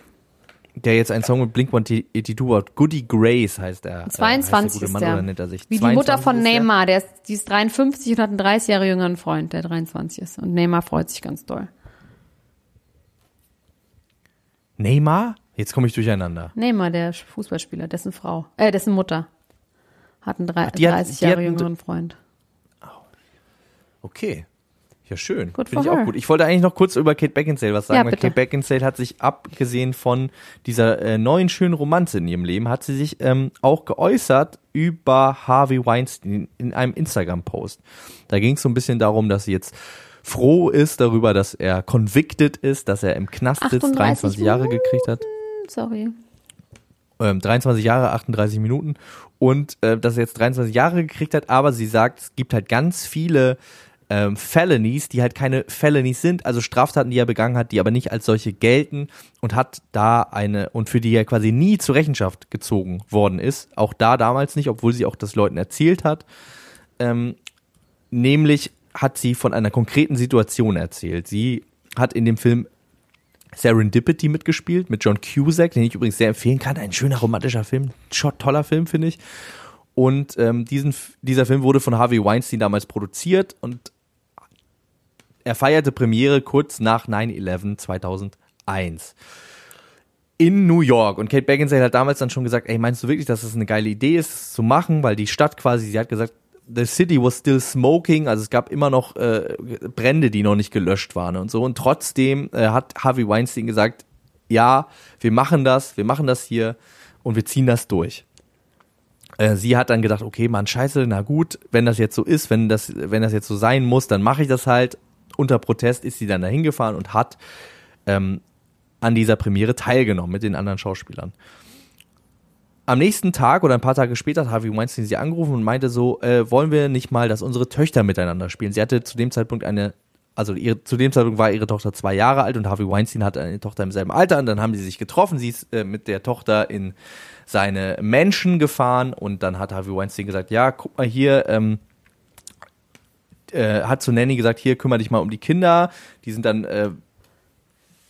Der jetzt einen Song mit Blink-182 hat. Goody Grace heißt er. Äh, heißt 22 der ist der. oder nennt er sich? Wie die 22 Mutter von? Neymar. Der ist, die ist 53 und hat einen 30 Jahre jüngeren Freund, der 23 ist. Und Neymar freut sich ganz doll. Neymar? Jetzt komme ich durcheinander. Neymar, der Fußballspieler, dessen Frau, äh, dessen Mutter. Hat einen drei- die hat- 30 die Jahre jüngeren Freund. Okay. Ja, schön. Good Finde ich for auch her. gut. Ich wollte eigentlich noch kurz über Kate Beckinsale was sagen, Ja, weil. Kate Beckinsale hat sich abgesehen von dieser äh, neuen schönen Romanze in ihrem Leben, hat sie sich ähm, auch geäußert über Harvey Weinstein in einem Instagram-Post. Da ging es so ein bisschen darum, dass sie jetzt froh ist darüber, dass er convicted ist, dass er im Knast sitzt, 38 23 Jahre gekriegt hat. Sorry. ähm, 23 Jahre, 38 Minuten und äh, dass er jetzt 23 Jahre gekriegt hat, aber sie sagt, es gibt halt ganz viele ähm, Felonies, die halt keine Felonies sind, also Straftaten, die er begangen hat, die aber nicht als solche gelten und hat da eine und für die er quasi nie zur Rechenschaft gezogen worden ist, auch da damals nicht, obwohl sie auch das Leuten erzählt hat. Ähm, nämlich hat sie von einer konkreten Situation erzählt. Sie hat in dem Film Serendipity mitgespielt, mit John Cusack, den ich übrigens sehr empfehlen kann. Ein schöner romantischer Film, toller Film, finde ich. Und ähm, diesen, dieser Film wurde von Harvey Weinstein damals produziert und er feierte Premiere kurz nach 9-11 2001 in New York. Und Kate Beckinsale hat damals dann schon gesagt, ey, meinst du wirklich, dass das eine geile Idee ist, das zu machen? Weil die Stadt quasi, sie hat gesagt, the city was still smoking, also es gab immer noch äh, Brände, die noch nicht gelöscht waren und so. Und trotzdem äh, hat Harvey Weinstein gesagt, ja, wir machen das, wir machen das hier und wir ziehen das durch. Äh, sie hat dann gedacht, okay, Mann, scheiße, na gut, wenn das jetzt so ist, wenn das, wenn das jetzt so sein muss, dann mache ich das halt. Unter Protest ist sie dann dahin gefahren und hat ähm, an dieser Premiere teilgenommen mit den anderen Schauspielern. Am nächsten Tag oder ein paar Tage später hat Harvey Weinstein sie angerufen und meinte so, äh, wollen wir nicht mal, dass unsere Töchter miteinander spielen? Sie hatte zu dem Zeitpunkt eine, also ihre, zu dem Zeitpunkt war ihre Tochter zwei Jahre alt und Harvey Weinstein hatte eine Tochter im selben Alter und dann haben sie sich getroffen. Sie ist äh, mit der Tochter in seine Menschen gefahren und dann hat Harvey Weinstein gesagt, ja, guck mal hier, ähm, äh, hat zu Nanny gesagt, hier kümmere dich mal um die Kinder. Die sind dann äh,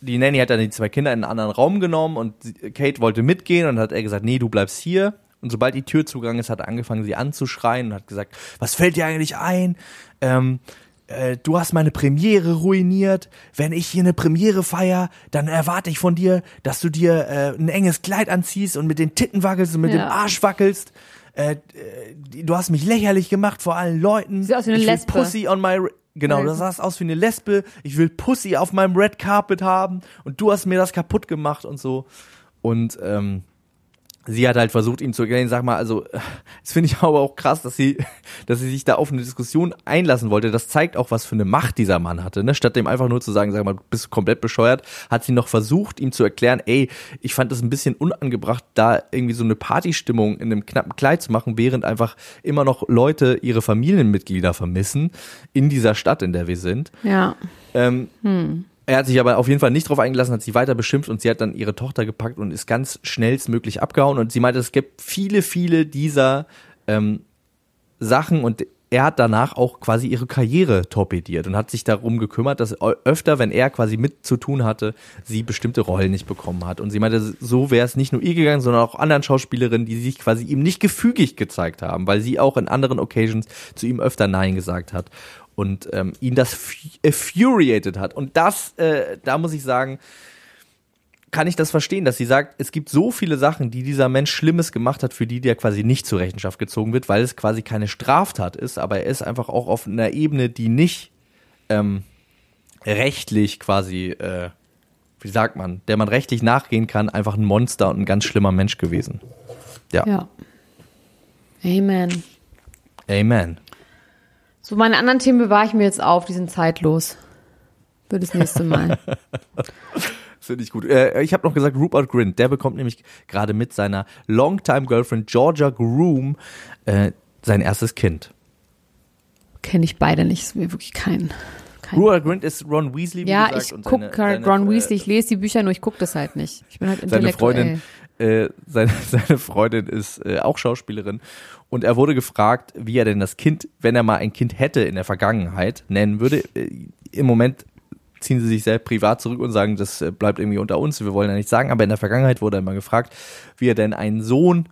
die Nanny hat dann die zwei Kinder in einen anderen Raum genommen und Kate wollte mitgehen und hat er gesagt, nee, du bleibst hier. Und sobald die Tür zugegangen ist, hat er angefangen, sie anzuschreien und hat gesagt, was fällt dir eigentlich ein? Ähm, äh, du hast meine Premiere ruiniert. Wenn ich hier eine Premiere feier, dann erwarte ich von dir, dass du dir äh, ein enges Kleid anziehst und mit den Titten wackelst und mit ja. dem Arsch wackelst. Äh, äh du hast mich lächerlich gemacht vor allen Leuten. Sieht aus wie eine ich Lesbe. Pussy on my Genau, du sahst aus wie eine Lesbe. Ich will Pussy auf meinem Red Carpet haben und du hast mir das kaputt gemacht und so. Und ähm, sie hat halt versucht, ihm zu erklären, sag mal, also, das finde ich aber auch krass, dass sie, dass sie sich da auf eine Diskussion einlassen wollte. Das zeigt auch, was für eine Macht dieser Mann hatte, ne? Statt dem einfach nur zu sagen, sag mal, du bist komplett bescheuert, hat sie noch versucht, ihm zu erklären, ey, ich fand das ein bisschen unangebracht, da irgendwie so eine Partystimmung in einem knappen Kleid zu machen, während einfach immer noch Leute ihre Familienmitglieder vermissen in dieser Stadt, in der wir sind. Ja. Ähm, hm. Er hat sich aber auf jeden Fall nicht drauf eingelassen, hat sie weiter beschimpft und sie hat dann ihre Tochter gepackt und ist ganz schnellstmöglich abgehauen. Und sie meinte, es gibt viele, viele dieser ähm, Sachen und er hat danach auch quasi ihre Karriere torpediert und hat sich darum gekümmert, dass öfter, wenn er quasi mit zu tun hatte, sie bestimmte Rollen nicht bekommen hat. Und sie meinte, so wäre es nicht nur ihr gegangen, sondern auch anderen Schauspielerinnen, die sich quasi ihm nicht gefügig gezeigt haben, weil sie auch in anderen Occasions zu ihm öfter Nein gesagt hat und ähm, ihn das infuriated hat. Und das, äh, da muss ich sagen, kann ich das verstehen, dass sie sagt, es gibt so viele Sachen, die dieser Mensch Schlimmes gemacht hat, für die der quasi nicht zur Rechenschaft gezogen wird, weil es quasi keine Straftat ist, aber er ist einfach auch auf einer Ebene, die nicht ähm, rechtlich quasi, äh, wie sagt man, der man rechtlich nachgehen kann, einfach ein Monster und ein ganz schlimmer Mensch gewesen. Ja. ja. Amen. Amen. So, meine anderen Themen bewahre ich mir jetzt auf, die sind zeitlos. Für das nächste Mal. Finde ich gut. Äh, ich habe noch gesagt, Rupert Grint, der bekommt nämlich gerade mit seiner Longtime Girlfriend Georgia Groom äh, sein erstes Kind. Kenne ich beide nicht, ist mir wirklich kein. kein Rupert Grint ist Ron Weasley, wie ja, gesagt. Ja, ich gucke Ron Weasley, ich lese die Bücher nur, ich gucke das halt nicht. Ich bin halt intellektuell. Seine Freundin, äh, seine, seine Freundin ist äh, auch Schauspielerin und er wurde gefragt, wie er denn das Kind, wenn er mal ein Kind hätte in der Vergangenheit, nennen würde. Äh, Im Moment ziehen sie sich sehr privat zurück und sagen, das äh, bleibt irgendwie unter uns, wir wollen ja nichts sagen, aber in der Vergangenheit wurde er mal gefragt, wie er denn einen Sohn,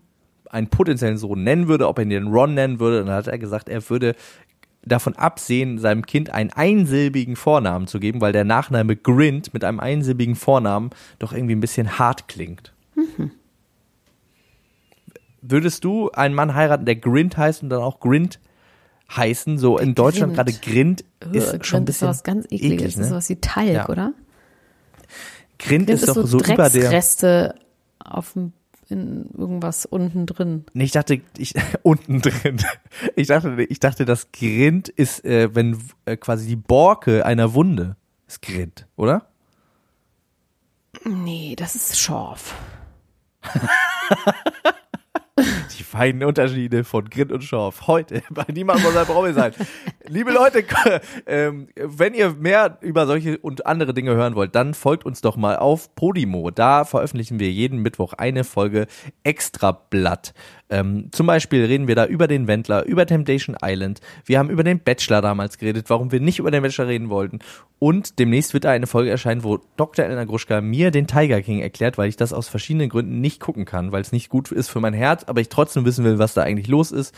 einen potenziellen Sohn nennen würde, ob er ihn den Ron nennen würde. Und dann hat er gesagt, er würde davon absehen, seinem Kind einen einsilbigen Vornamen zu geben, weil der Nachname Grint mit einem einsilbigen Vornamen doch irgendwie ein bisschen hart klingt. Mhm. Würdest du einen Mann heiraten, der Grint heißt und dann auch Grint heißen? So in Deutschland gerade Grint ist Ugh, schon ein bisschen ist was ganz ekliges. Eklig, ne? Das ist was wie Talg, ja. oder? Grint, Grint ist, ist doch so, so über der Reste auf dem in irgendwas unten drin. Nee, ich dachte, ich, unten drin. Ich dachte, ich dachte, das Grind ist, äh, wenn äh, quasi die Borke einer Wunde ist Grind, oder? Nee, das ist Schorf. Die feinen Unterschiede von Grit und Schorf. Heute bei Niemand muss ein Promi sein. Liebe Leute, ähm, wenn ihr mehr über solche und andere Dinge hören wollt, dann folgt uns doch mal auf Podimo. Da veröffentlichen wir jeden Mittwoch eine Folge Extrablatt. Ähm, zum Beispiel reden wir da über den Wendler, über Temptation Island. Wir haben über den Bachelor damals geredet, warum wir nicht über den Bachelor reden wollten. Und demnächst wird da eine Folge erscheinen, wo Dr. Elena Gruschka mir den Tiger King erklärt, weil ich das aus verschiedenen Gründen nicht gucken kann, weil es nicht gut ist für mein Herz, aber ich trotzdem wissen will, was da eigentlich los ist.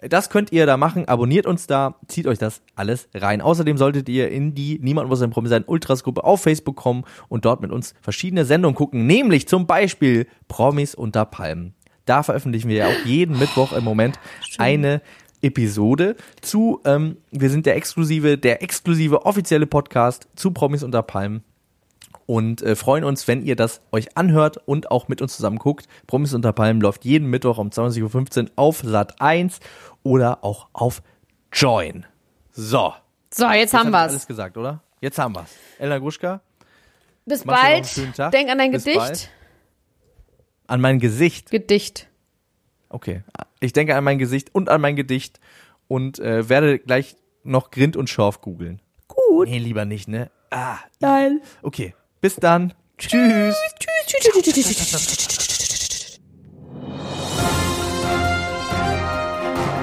Das könnt ihr da machen. Abonniert uns da, zieht euch das alles rein. Außerdem solltet ihr in die Niemand muss ein Promi sein Ultras Gruppe auf Facebook kommen und dort mit uns verschiedene Sendungen gucken, nämlich zum Beispiel Promis unter Palmen. Da veröffentlichen wir ja auch jeden Mittwoch im Moment eine Episode zu, ähm, wir sind der exklusive, der exklusive offizielle Podcast zu Promis unter Palmen und äh, freuen uns, wenn ihr das euch anhört und auch mit uns zusammen guckt. Promis unter Palmen läuft jeden Mittwoch um 20.15 Uhr auf Sat 1 oder auch auf Join. So. So, jetzt, Jetzt haben wir's. alles gesagt, oder? Jetzt haben wir's. Elena Gruschka, Bis bald. Denk an dein Bis Gedicht. bald. An mein Gesicht. Gedicht. Okay. Ich denke an mein Gesicht und an mein Gedicht und äh, werde gleich noch Grind und Schorf googeln. Gut. Nee, lieber nicht, ne? Ah, Geil. okay. Bis dann. Tschüss.